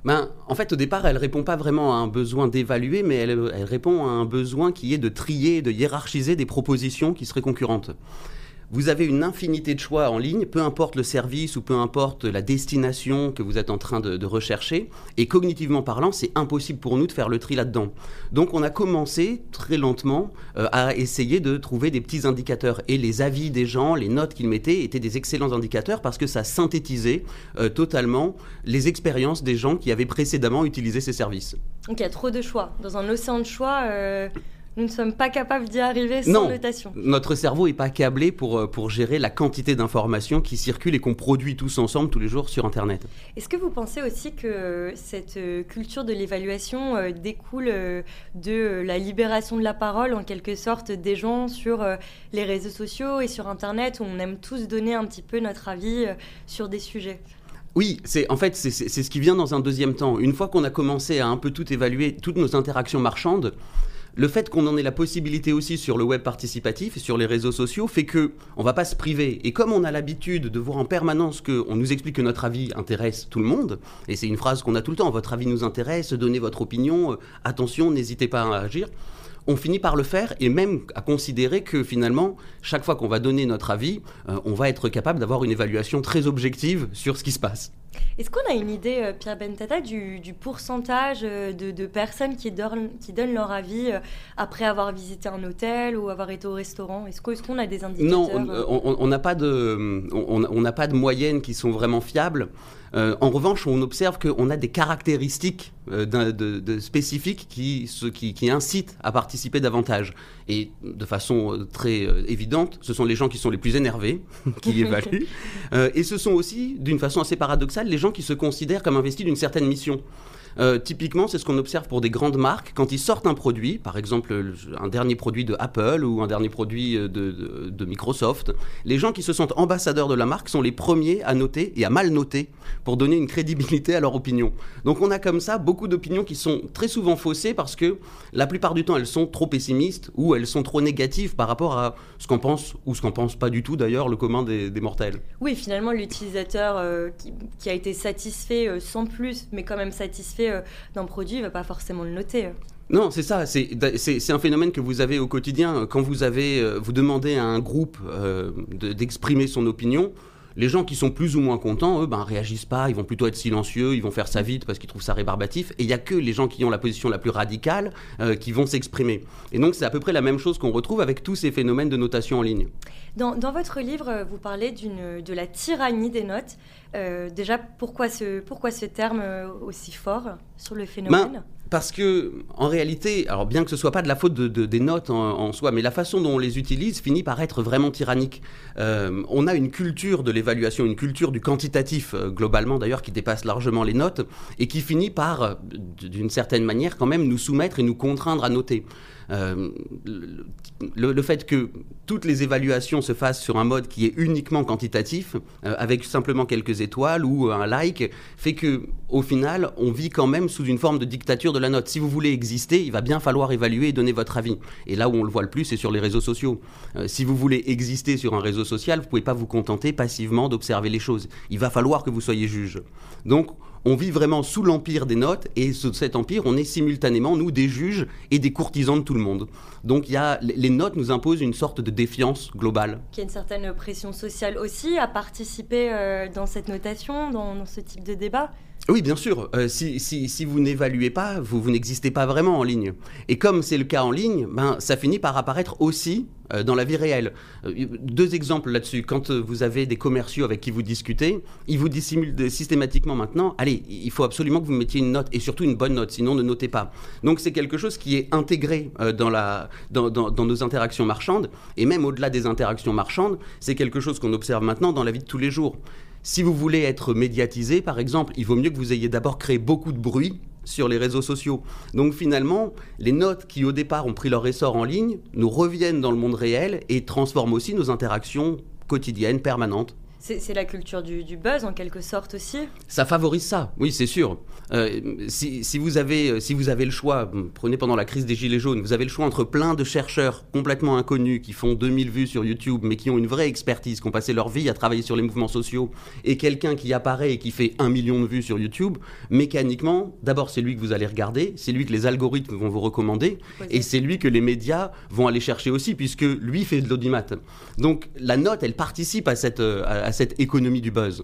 Ben, en fait, au départ, elle répond pas vraiment à un besoin d'évaluer, mais elle, elle, répond à un besoin qui est de trier, de hiérarchiser des propositions qui seraient concurrentes. Vous avez une infinité de choix en ligne, peu importe le service ou peu importe la destination que vous êtes en train de, rechercher. Et cognitivement parlant, c'est impossible pour nous de faire le tri là-dedans. Donc on a commencé très lentement euh, à essayer de trouver des petits indicateurs. Et les avis des gens, les notes qu'ils mettaient étaient des excellents indicateurs parce que ça synthétisait euh, totalement les expériences des gens qui avaient précédemment utilisé ces services. Donc il y a trop de choix. Dans un océan de choix... Euh, nous ne sommes pas capables d'y arriver sans notation. Notre cerveau n'est pas câblé pour, euh, pour gérer la quantité d'informations qui circulent et qu'on produit tous ensemble tous les jours sur Internet. Est-ce que vous pensez aussi que cette euh, culture de l'évaluation euh, découle de la libération de la parole, en quelque sorte, des gens sur les réseaux sociaux et sur Internet, où on aime tous donner un petit peu notre avis sur des sujets? Oui, c'est en fait c'est ce qui vient dans un deuxième temps. Une fois qu'on a commencé à un peu tout évaluer, toutes nos interactions marchandes, le fait qu'on en ait la possibilité aussi sur le web participatif et sur les réseaux sociaux fait que on va pas se priver. Et comme on a l'habitude de voir en permanence qu'on nous explique que notre avis intéresse tout le monde, et c'est une phrase qu'on a tout le temps, votre avis nous intéresse, donnez votre opinion, euh, attention, n'hésitez pas à agir on finit par le faire et même à considérer que finalement, chaque fois qu'on va donner notre avis, euh, on va être capable d'avoir une évaluation très objective sur ce qui se passe. Est-ce qu'on a une idée, euh, Pierre Bentata, du, pourcentage euh, de, personnes qui, qui, donnent leur avis euh, après avoir visité un hôtel ou avoir été au restaurant? Est-ce qu'on a des indicateurs Non, on n'a pas, de, on, pas de moyennes qui sont vraiment fiables. En revanche, on observe qu'on a des caractéristiques de, spécifiques qui, qui, qui, incitent à participer davantage. Et de façon très évidente, ce sont les gens qui sont les plus énervés qui évaluent. et ce sont aussi, d'une façon assez paradoxale, les gens qui se considèrent comme investis d'une certaine mission. Euh, typiquement, c'est ce qu'on observe pour des grandes marques. Quand ils sortent un produit, par exemple un dernier produit de Apple ou un dernier produit euh, de, Microsoft, les gens qui se sentent ambassadeurs de la marque sont les premiers à noter et à mal noter pour donner une crédibilité à leur opinion. Donc on a comme ça beaucoup d'opinions qui sont très souvent faussées parce que la plupart du temps elles sont trop pessimistes ou elles sont trop négatives par rapport à ce qu'on pense ou ce qu'on pense pas du tout d'ailleurs le commun des, mortels. Oui, finalement l'utilisateur euh, qui, a été satisfait sans plus, mais quand même satisfait euh, d'un produit, il va pas forcément le noter. Non, c'est ça. C'est un phénomène que vous avez au quotidien. Quand vous avez, euh, vous demandez à un groupe euh, d'exprimer son opinion, les gens qui sont plus ou moins contents, eux, ben, réagissent pas, ils vont plutôt être silencieux, ils vont faire ça vite parce qu'ils trouvent ça rébarbatif. Et il n'y a que les gens qui ont la position la plus radicale qui vont s'exprimer. Et donc, c'est à peu près la même chose qu'on retrouve avec tous ces phénomènes de notation en ligne. Dans, votre livre, vous parlez de la tyrannie des notes. Euh, déjà, pourquoi ce, pourquoi ce terme euh, aussi fort sur le phénomène ben, parce que, en réalité, alors bien que ce soit pas de la faute de, des notes en, soi, mais la façon dont on les utilise finit par être vraiment tyrannique. Euh, on a une culture de l'évaluation, une culture du quantitatif, globalement d'ailleurs, qui dépasse largement les notes, et qui finit par, d'une certaine manière, quand même nous soumettre et nous contraindre à noter. Euh, le, fait que toutes les évaluations se fassent sur un mode qui est uniquement quantitatif, euh, avec simplement quelques étoiles ou un like, fait que au final, on vit quand même sous une forme de dictature de la note. Si vous voulez exister, il va bien falloir évaluer et donner votre avis. Et là où on le voit le plus, c'est sur les réseaux sociaux. Euh, si vous voulez exister sur un réseau social, vous pouvez pas vous contenter passivement d'observer les choses. Il va falloir que vous soyez juge. Donc, on vit vraiment sous l'empire des notes et sous cet empire, on est simultanément, nous, des juges et des courtisans de tout le monde. Donc il y a, les notes nous imposent une sorte de défiance globale. Qu'il y a une certaine pression sociale aussi à participer euh, dans cette notation, dans ce type de débat oui, bien sûr. Euh, si, vous n'évaluez pas, vous, n'existez pas vraiment en ligne. Et comme c'est le cas en ligne, ben, ça finit par apparaître aussi euh, dans la vie réelle. Euh, deux exemples là-dessus. Quand vous avez des commerciaux avec qui vous discutez, ils vous dissimulent systématiquement maintenant, allez, il faut absolument que vous mettiez une note, et surtout une bonne note, sinon ne notez pas. Donc c'est quelque chose qui est intégré dans nos interactions marchandes, et même au-delà des interactions marchandes, c'est quelque chose qu'on observe maintenant dans la vie de tous les jours. Si vous voulez être médiatisé, par exemple, il vaut mieux que vous ayez d'abord créé beaucoup de bruit sur les réseaux sociaux. Donc finalement, les notes qui au départ ont pris leur essor en ligne nous reviennent dans le monde réel et transforment aussi nos interactions quotidiennes, permanentes. C'est la culture du, buzz en quelque sorte aussi Ça favorise ça, oui c'est sûr. Euh, si, vous avez, euh, si vous avez le choix, prenez pendant la crise des Gilets jaunes, vous avez le choix entre plein de chercheurs complètement inconnus qui font 2000 vues sur YouTube mais qui ont une vraie expertise, qui ont passé leur vie à travailler sur les mouvements sociaux, et quelqu'un qui apparaît et qui fait un million de vues sur YouTube, mécaniquement, d'abord c'est lui que vous allez regarder, c'est lui que les algorithmes vont vous recommander, et c'est lui que les médias vont aller chercher aussi puisque lui fait de l'audimat. Donc la note, elle participe à cette... Euh, cette économie du buzz.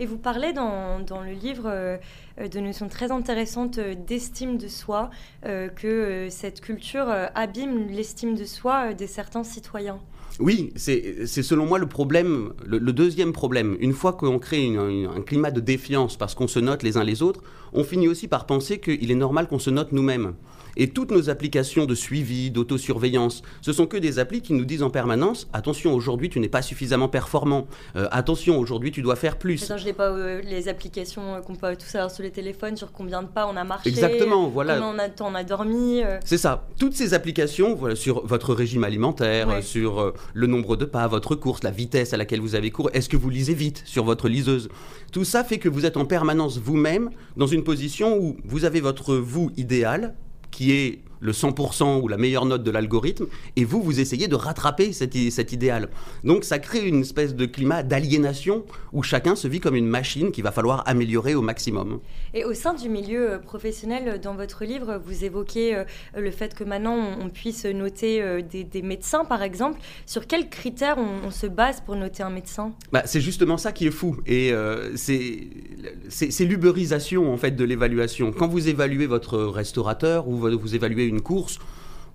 Et vous parlez dans, dans le livre euh, de notions très intéressantes euh, d'estime de soi, euh, que cette culture abîme l'estime de soi de certains citoyens. Oui, c'est selon moi le problème, le, deuxième problème. Une fois qu'on crée un climat de défiance parce qu'on se note les uns les autres, on finit aussi par penser qu'il est normal qu'on se note nous-mêmes. Et toutes nos applications de suivi, d'autosurveillance, ce sont que des applis qui nous disent en permanence attention, aujourd'hui tu n'es pas suffisamment performant. Euh, attention, aujourd'hui tu dois faire plus. Attends, je n'ai pas euh, les applications euh, qu'on peut tous avoir sur les téléphones, sur combien de pas on a marché. Exactement, voilà. Combien on a, on a dormi. C'est ça. Toutes ces applications, voilà, sur votre régime alimentaire, sur le nombre de pas, votre course, la vitesse à laquelle vous avez couru, est-ce que vous lisez vite sur votre liseuse? Tout ça fait que vous êtes en permanence vous-même dans une position où vous avez votre vous idéal qui est le 100% ou la meilleure note de l'algorithme, et vous, vous essayez de rattraper cet, cet, idéal. Donc ça crée une espèce de climat d'aliénation où chacun se vit comme une machine qu'il va falloir améliorer au maximum. Et au sein du milieu euh, professionnel, euh, dans votre livre, vous évoquez euh, le fait que maintenant on puisse noter des, médecins, par exemple. Sur quels critères on, se base pour noter un médecin? Bah, C'est justement ça qui est fou, et c'est l'uberisation en fait de l'évaluation. Quand vous évaluez votre restaurateur ou vous évaluez une course,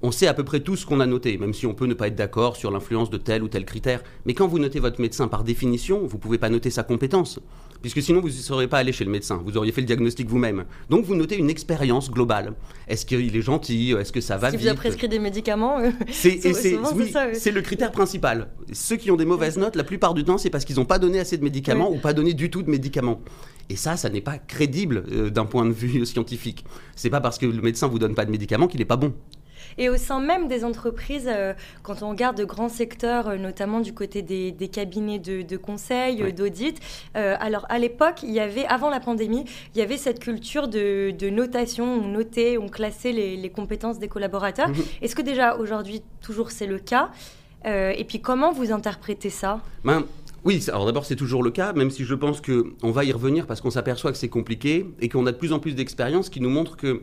on sait à peu près tout ce qu'on a noté, même si on peut ne pas être d'accord sur l'influence de tel ou tel critère. Mais quand vous notez votre médecin par définition, vous ne pouvez pas noter sa compétence, puisque sinon vous ne seriez pas allé chez le médecin, vous auriez fait le diagnostic vous-même. Donc vous notez une expérience globale. Est-ce qu'il est gentil? Est-ce que ça va vite Si vous a prescrit des médicaments, c'est c'est le critère principal. Ceux qui ont des mauvaises notes, la plupart du temps, c'est parce qu'ils n'ont pas donné assez de médicaments ou pas donné du tout de médicaments. Et ça, ça n'est pas crédible euh, d'un point de vue scientifique. C'est pas parce que le médecin vous donne pas de médicaments qu'il n'est pas bon. Et au sein même des entreprises, euh, quand on regarde de grands secteurs, euh, notamment du côté des, cabinets de, conseil, d'audit, alors à l'époque, il y avait, avant la pandémie, il y avait cette culture de, notation, on notait, on classait les, compétences des collaborateurs. Mhm. Est-ce que déjà aujourd'hui, toujours c'est le cas? Et puis comment vous interprétez ça? Ben, oui, alors d'abord c'est toujours le cas, même si je pense qu'on va y revenir parce qu'on s'aperçoit que c'est compliqué et qu'on a de plus en plus d'expériences qui nous montrent que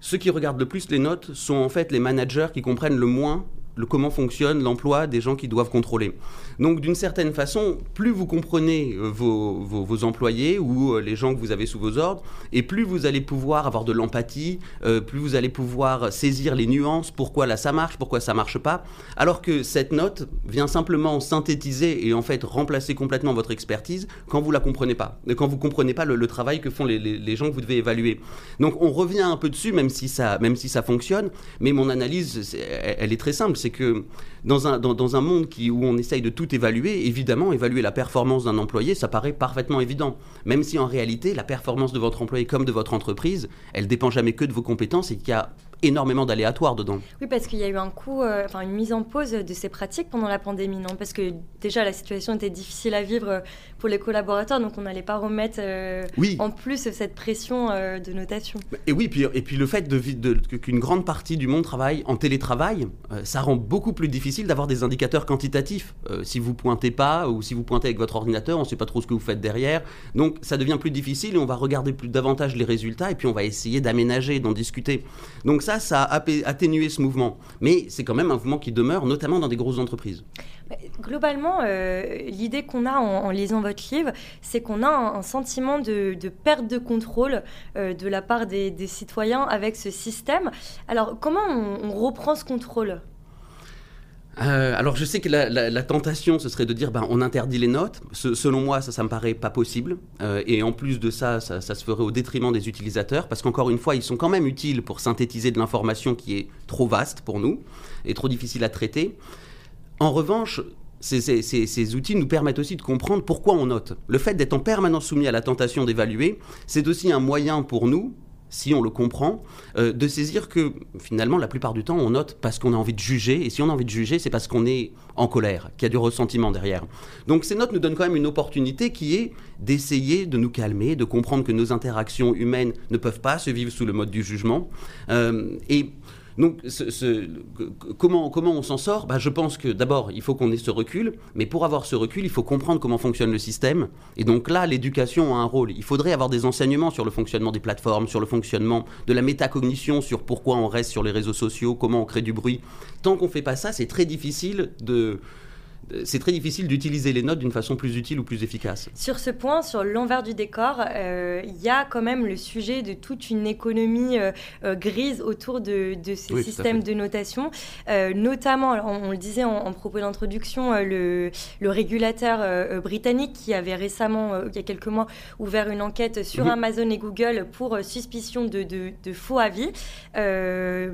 ceux qui regardent le plus les notes sont en fait les managers qui comprennent le moins comment fonctionne l'emploi des gens qui doivent contrôler. Donc d'une certaine façon, plus vous comprenez euh, vos, employés ou euh, les gens que vous avez sous vos ordres, et plus vous allez pouvoir avoir de l'empathie, euh, plus vous allez pouvoir saisir les nuances, pourquoi là ça marche, pourquoi ça marche pas, alors que cette note vient simplement synthétiser et en fait remplacer complètement votre expertise quand vous la comprenez pas, quand vous comprenez pas le, travail que font les, gens que vous devez évaluer. Donc on revient un peu dessus, même si ça, même si ça fonctionne, mais mon analyse, elle est très simple, que dans un, dans, un monde qui, où on essaye de tout évaluer, évidemment, évaluer la performance d'un employé, ça paraît parfaitement évident. Même si en réalité, la performance de votre employé comme de votre entreprise, elle dépend jamais que de vos compétences et qu'il y a énormément d'aléatoires dedans. Oui, parce qu'il y a eu un coup, euh, enfin une mise en pause de ces pratiques pendant la pandémie, non? Parce que déjà la situation était difficile à vivre euh, pour les collaborateurs, donc on n'allait pas remettre euh, Oui. en plus cette pression euh, de notation. Et oui, puis, et puis le fait de, qu'une grande partie du monde travaille en télétravail, euh, ça rend beaucoup plus difficile d'avoir des indicateurs quantitatifs. Si vous pointez pas ou si vous pointez avec votre ordinateur, on ne sait pas trop ce que vous faites derrière. Donc ça devient plus difficile et on va regarder plus davantage les résultats et puis on va essayer d'aménager, d'en discuter. Donc ça, ça a atténué ce mouvement. Mais c'est quand même un mouvement qui demeure, notamment dans des grosses entreprises. Mais Globalement, euh, l'idée qu'on a en, en lisant votre livre, c'est qu'on a un, sentiment de, perte de contrôle euh, de la part des, citoyens avec ce système. Alors, comment on, reprend ce contrôle? Euh, alors je sais que la, tentation ce serait de dire ben, on interdit les notes. Selon moi ça ça me paraît pas possible Euh, et en plus de ça ça se ferait au détriment des utilisateurs parce qu'encore une fois ils sont quand même utiles pour synthétiser de l'information qui est trop vaste pour nous et trop difficile à traiter. En revanche, ces, outils nous permettent aussi de comprendre pourquoi on note. Le fait d'être en permanence soumis à la tentation d'évaluer, c'est aussi un moyen pour nous, si on le comprend, euh, de saisir que finalement, la plupart du temps, on note parce qu'on a envie de juger. Et si on a envie de juger, c'est parce qu'on est en colère, qu'il y a du ressentiment derrière. Donc ces notes nous donnent quand même une opportunité qui est d'essayer de nous calmer, de comprendre que nos interactions humaines ne peuvent pas se vivre sous le mode du jugement. Euh, et donc, comment, comment on s'en sort? Bah, Je pense que d'abord, il faut qu'on ait ce recul, mais pour avoir ce recul, il faut comprendre comment fonctionne le système. Et donc là, l'éducation a un rôle. Il faudrait avoir des enseignements sur le fonctionnement des plateformes, sur le fonctionnement de la métacognition, sur pourquoi on reste sur les réseaux sociaux, comment on crée du bruit. Tant qu'on ne fait pas ça, c'est très difficile de... C'est très difficile d'utiliser les notes d'une façon plus utile ou plus efficace. Sur ce point, sur l'envers du décor, euh, il y a quand même le sujet de toute une économie euh, euh, grise autour de, de ces Oui, systèmes de notation. Notamment, alors, on, on le disait en, en propos d'introduction, le, le régulateur britannique qui avait récemment, il y a quelques mois, ouvert une enquête sur. Amazon et Google pour suspicion de, de- de faux avis. Il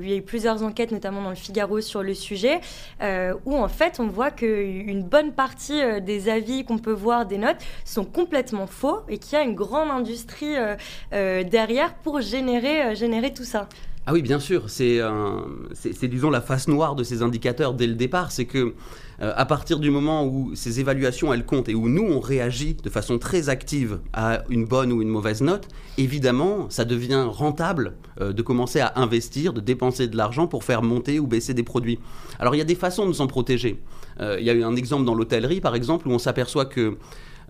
y a eu plusieurs enquêtes, notamment dans le Figaro, sur le sujet, où en fait on voit qu'une bonne partie euh, des avis qu'on peut voir des notes sont complètement faux et qu'il y a une grande industrie euh, euh, derrière pour générer, générer tout ça. Ah oui, bien sûr. C'est, disons, la face noire de ces indicateurs dès le départ. C'est que, à partir du moment où ces évaluations, elles comptent et où nous, on réagit de façon très active à une bonne ou une mauvaise note, évidemment, ça devient rentable de commencer à investir, de dépenser de l'argent pour faire monter ou baisser des produits. Alors, il y a des façons de s'en protéger. Euh, il y a eu un exemple dans l'hôtellerie, par exemple, où on s'aperçoit que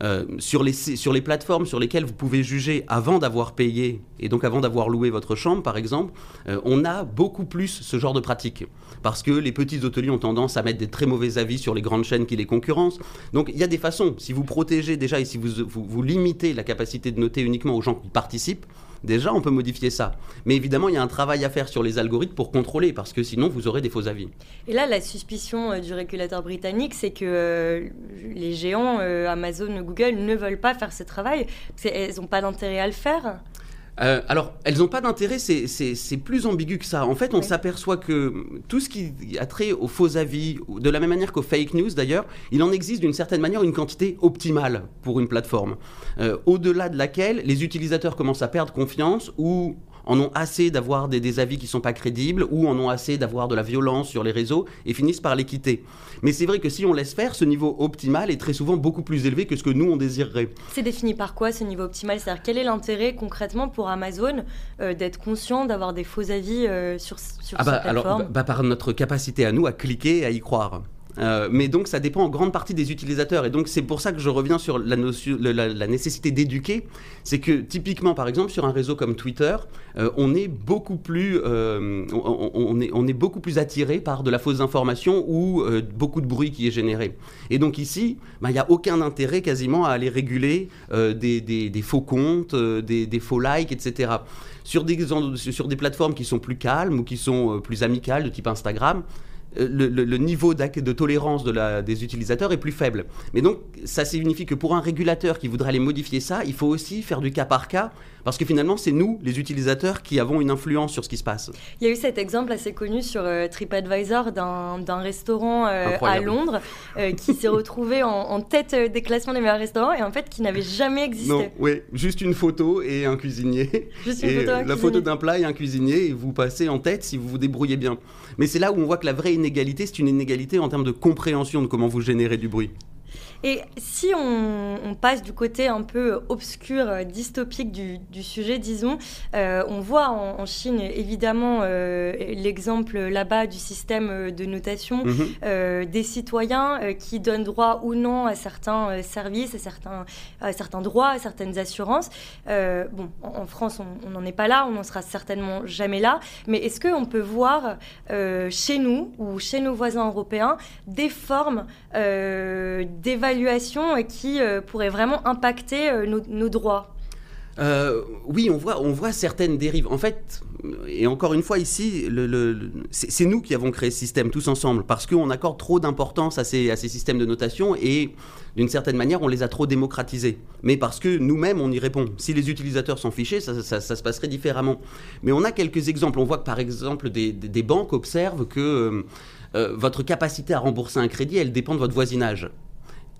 euh, sur, les, sur les plateformes sur lesquelles vous pouvez juger avant d'avoir payé et donc avant d'avoir loué votre chambre, par exemple, euh, on a beaucoup plus ce genre de pratique. Parce que les petits hôteliers ont tendance à mettre des très mauvais avis sur les grandes chaînes qui les concurrencent. Donc il y a des façons. Si vous protégez déjà et si vous, vous, vous limitez la capacité de noter uniquement aux gens qui participent, déjà on peut modifier ça. Mais évidemment, il y a un travail à faire sur les algorithmes pour contrôler, parce que sinon vous aurez des faux avis. Et là, la suspicion euh, du régulateur britannique, c'est que euh, les géants, euh, Amazon, Google, ne veulent pas faire ce travail, parce qu'elles n'ont pas d'intérêt à le faire. Euh, alors, elles n'ont pas d'intérêt, c'est- plus ambigu que ça. En fait, on s'aperçoit que tout ce qui a trait aux faux avis, de la même manière qu'aux fake news d'ailleurs, il en existe d'une certaine manière une quantité optimale pour une plateforme, euh, au-delà de laquelle les utilisateurs commencent à perdre confiance ou en ont assez d'avoir des, des avis qui sont pas crédibles ou en ont assez d'avoir de la violence sur les réseaux et finissent par les quitter. Mais c'est vrai que si on laisse faire, ce niveau optimal est très souvent beaucoup plus élevé que ce que nous on désirerait. C'est défini par quoi ce niveau optimal? C'est-à-dire quel est l'intérêt concrètement pour Amazon euh, d'être conscient d'avoir des faux avis euh, sur, sur Ah bah, alors, plateforme bah, bah, par notre capacité à nous à cliquer et à y croire. Euh, mais donc ça dépend en grande partie des utilisateurs et donc c'est pour ça que je reviens sur la, nécessité d'éduquer. C'est que typiquement par exemple sur un réseau comme Twitter, euh, on est beaucoup plus, euh, on, est, beaucoup plus attiré par de la fausse information ou beaucoup de bruit qui est généré. Et donc ici, bah, il n'y a aucun intérêt quasiment à aller réguler des, faux comptes, des, des faux likes, etc. Sur des, sur des plateformes qui sont plus calmes ou qui sont plus amicales, de type Instagram, le, niveau de tolérance de la- des utilisateurs est plus faible. Mais donc, ça signifie que pour un régulateur qui voudrait aller modifier ça, il faut aussi faire du cas par cas Parce que finalement, c'est nous, les utilisateurs, qui avons une influence sur ce qui se passe. Il y a eu cet exemple assez connu sur euh, TripAdvisor d'un restaurant euh, à Londres euh, qui s'est retrouvé en, tête des classements des meilleurs restaurants et en fait qui n'avait jamais existé. Non, oui, juste une photo et un cuisinier. Juste une photo, la photo d'un plat et un cuisinier et vous passez en tête si vous vous débrouillez bien. Mais c'est là où on voit que la vraie inégalité, c'est une inégalité en termes de compréhension de comment vous générez du bruit. Et si on, passe du côté un peu obscur, euh, dystopique du, sujet, disons, euh, on voit en, Chine évidemment euh, l'exemple là-bas du système de notation mhm. des citoyens qui donnent droit ou non à certains services, à certains, à certains droits, à certaines assurances. bon, en, France, on n'en est pas là, on n'en sera certainement jamais là, mais est-ce qu'on peut voir chez nous ou chez nos voisins européens des formes d'évaluation évaluation qui euh, pourrait vraiment impacter euh, nos, droits euh, oui, on voit, on voit certaines dérives. En fait, et encore une fois ici, c'est nous qui avons créé ce système tous ensemble parce qu'on accorde trop d'importance à ces, systèmes de notation et d'une certaine manière, on les a trop démocratisés. Mais parce que nous-mêmes, on y répond. Si les utilisateurs sont fichés, ça, se passerait différemment. Mais on a quelques exemples. On voit que par exemple, des banques observent que votre capacité à rembourser un crédit, elle dépend de votre voisinage.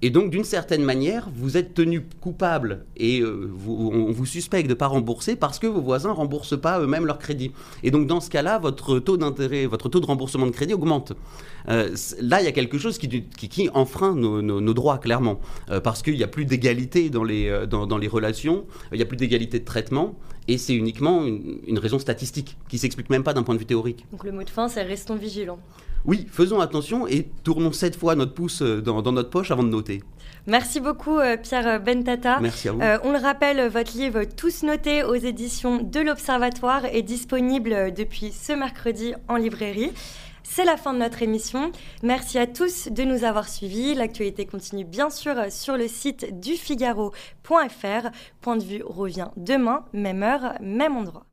Et donc, d'une certaine manière, vous êtes tenu coupable et euh, on vous suspecte de ne pas rembourser parce que vos voisins ne remboursent pas eux-mêmes leur crédit. Et donc, dans ce cas-là, votre taux d'intérêt, votre taux de remboursement de crédit augmente. Euh, là, il y a quelque chose qui, qui, enfreint nos, droits, clairement, euh, parce qu'il n'y a plus d'égalité dans les, dans, les relations, il n'y a plus d'égalité de traitement, et c'est uniquement une, une raison statistique qui s'explique même pas d'un point de vue théorique. Donc, le mot de fin, c'est restons vigilants. Oui, faisons attention et tournons cette fois notre pouce euh, dans, notre poche avant de noter. Merci beaucoup euh, Pierre Bentata. Merci à vous. Euh, on le rappelle, votre livre Tous notés aux éditions de l'Observatoire est disponible depuis ce mercredi en librairie. C'est la fin de notre émission. Merci à tous de nous avoir suivis. L'actualité continue bien sûr sur le site du Figaro.fr. Point de vue revient demain, même heure, même endroit.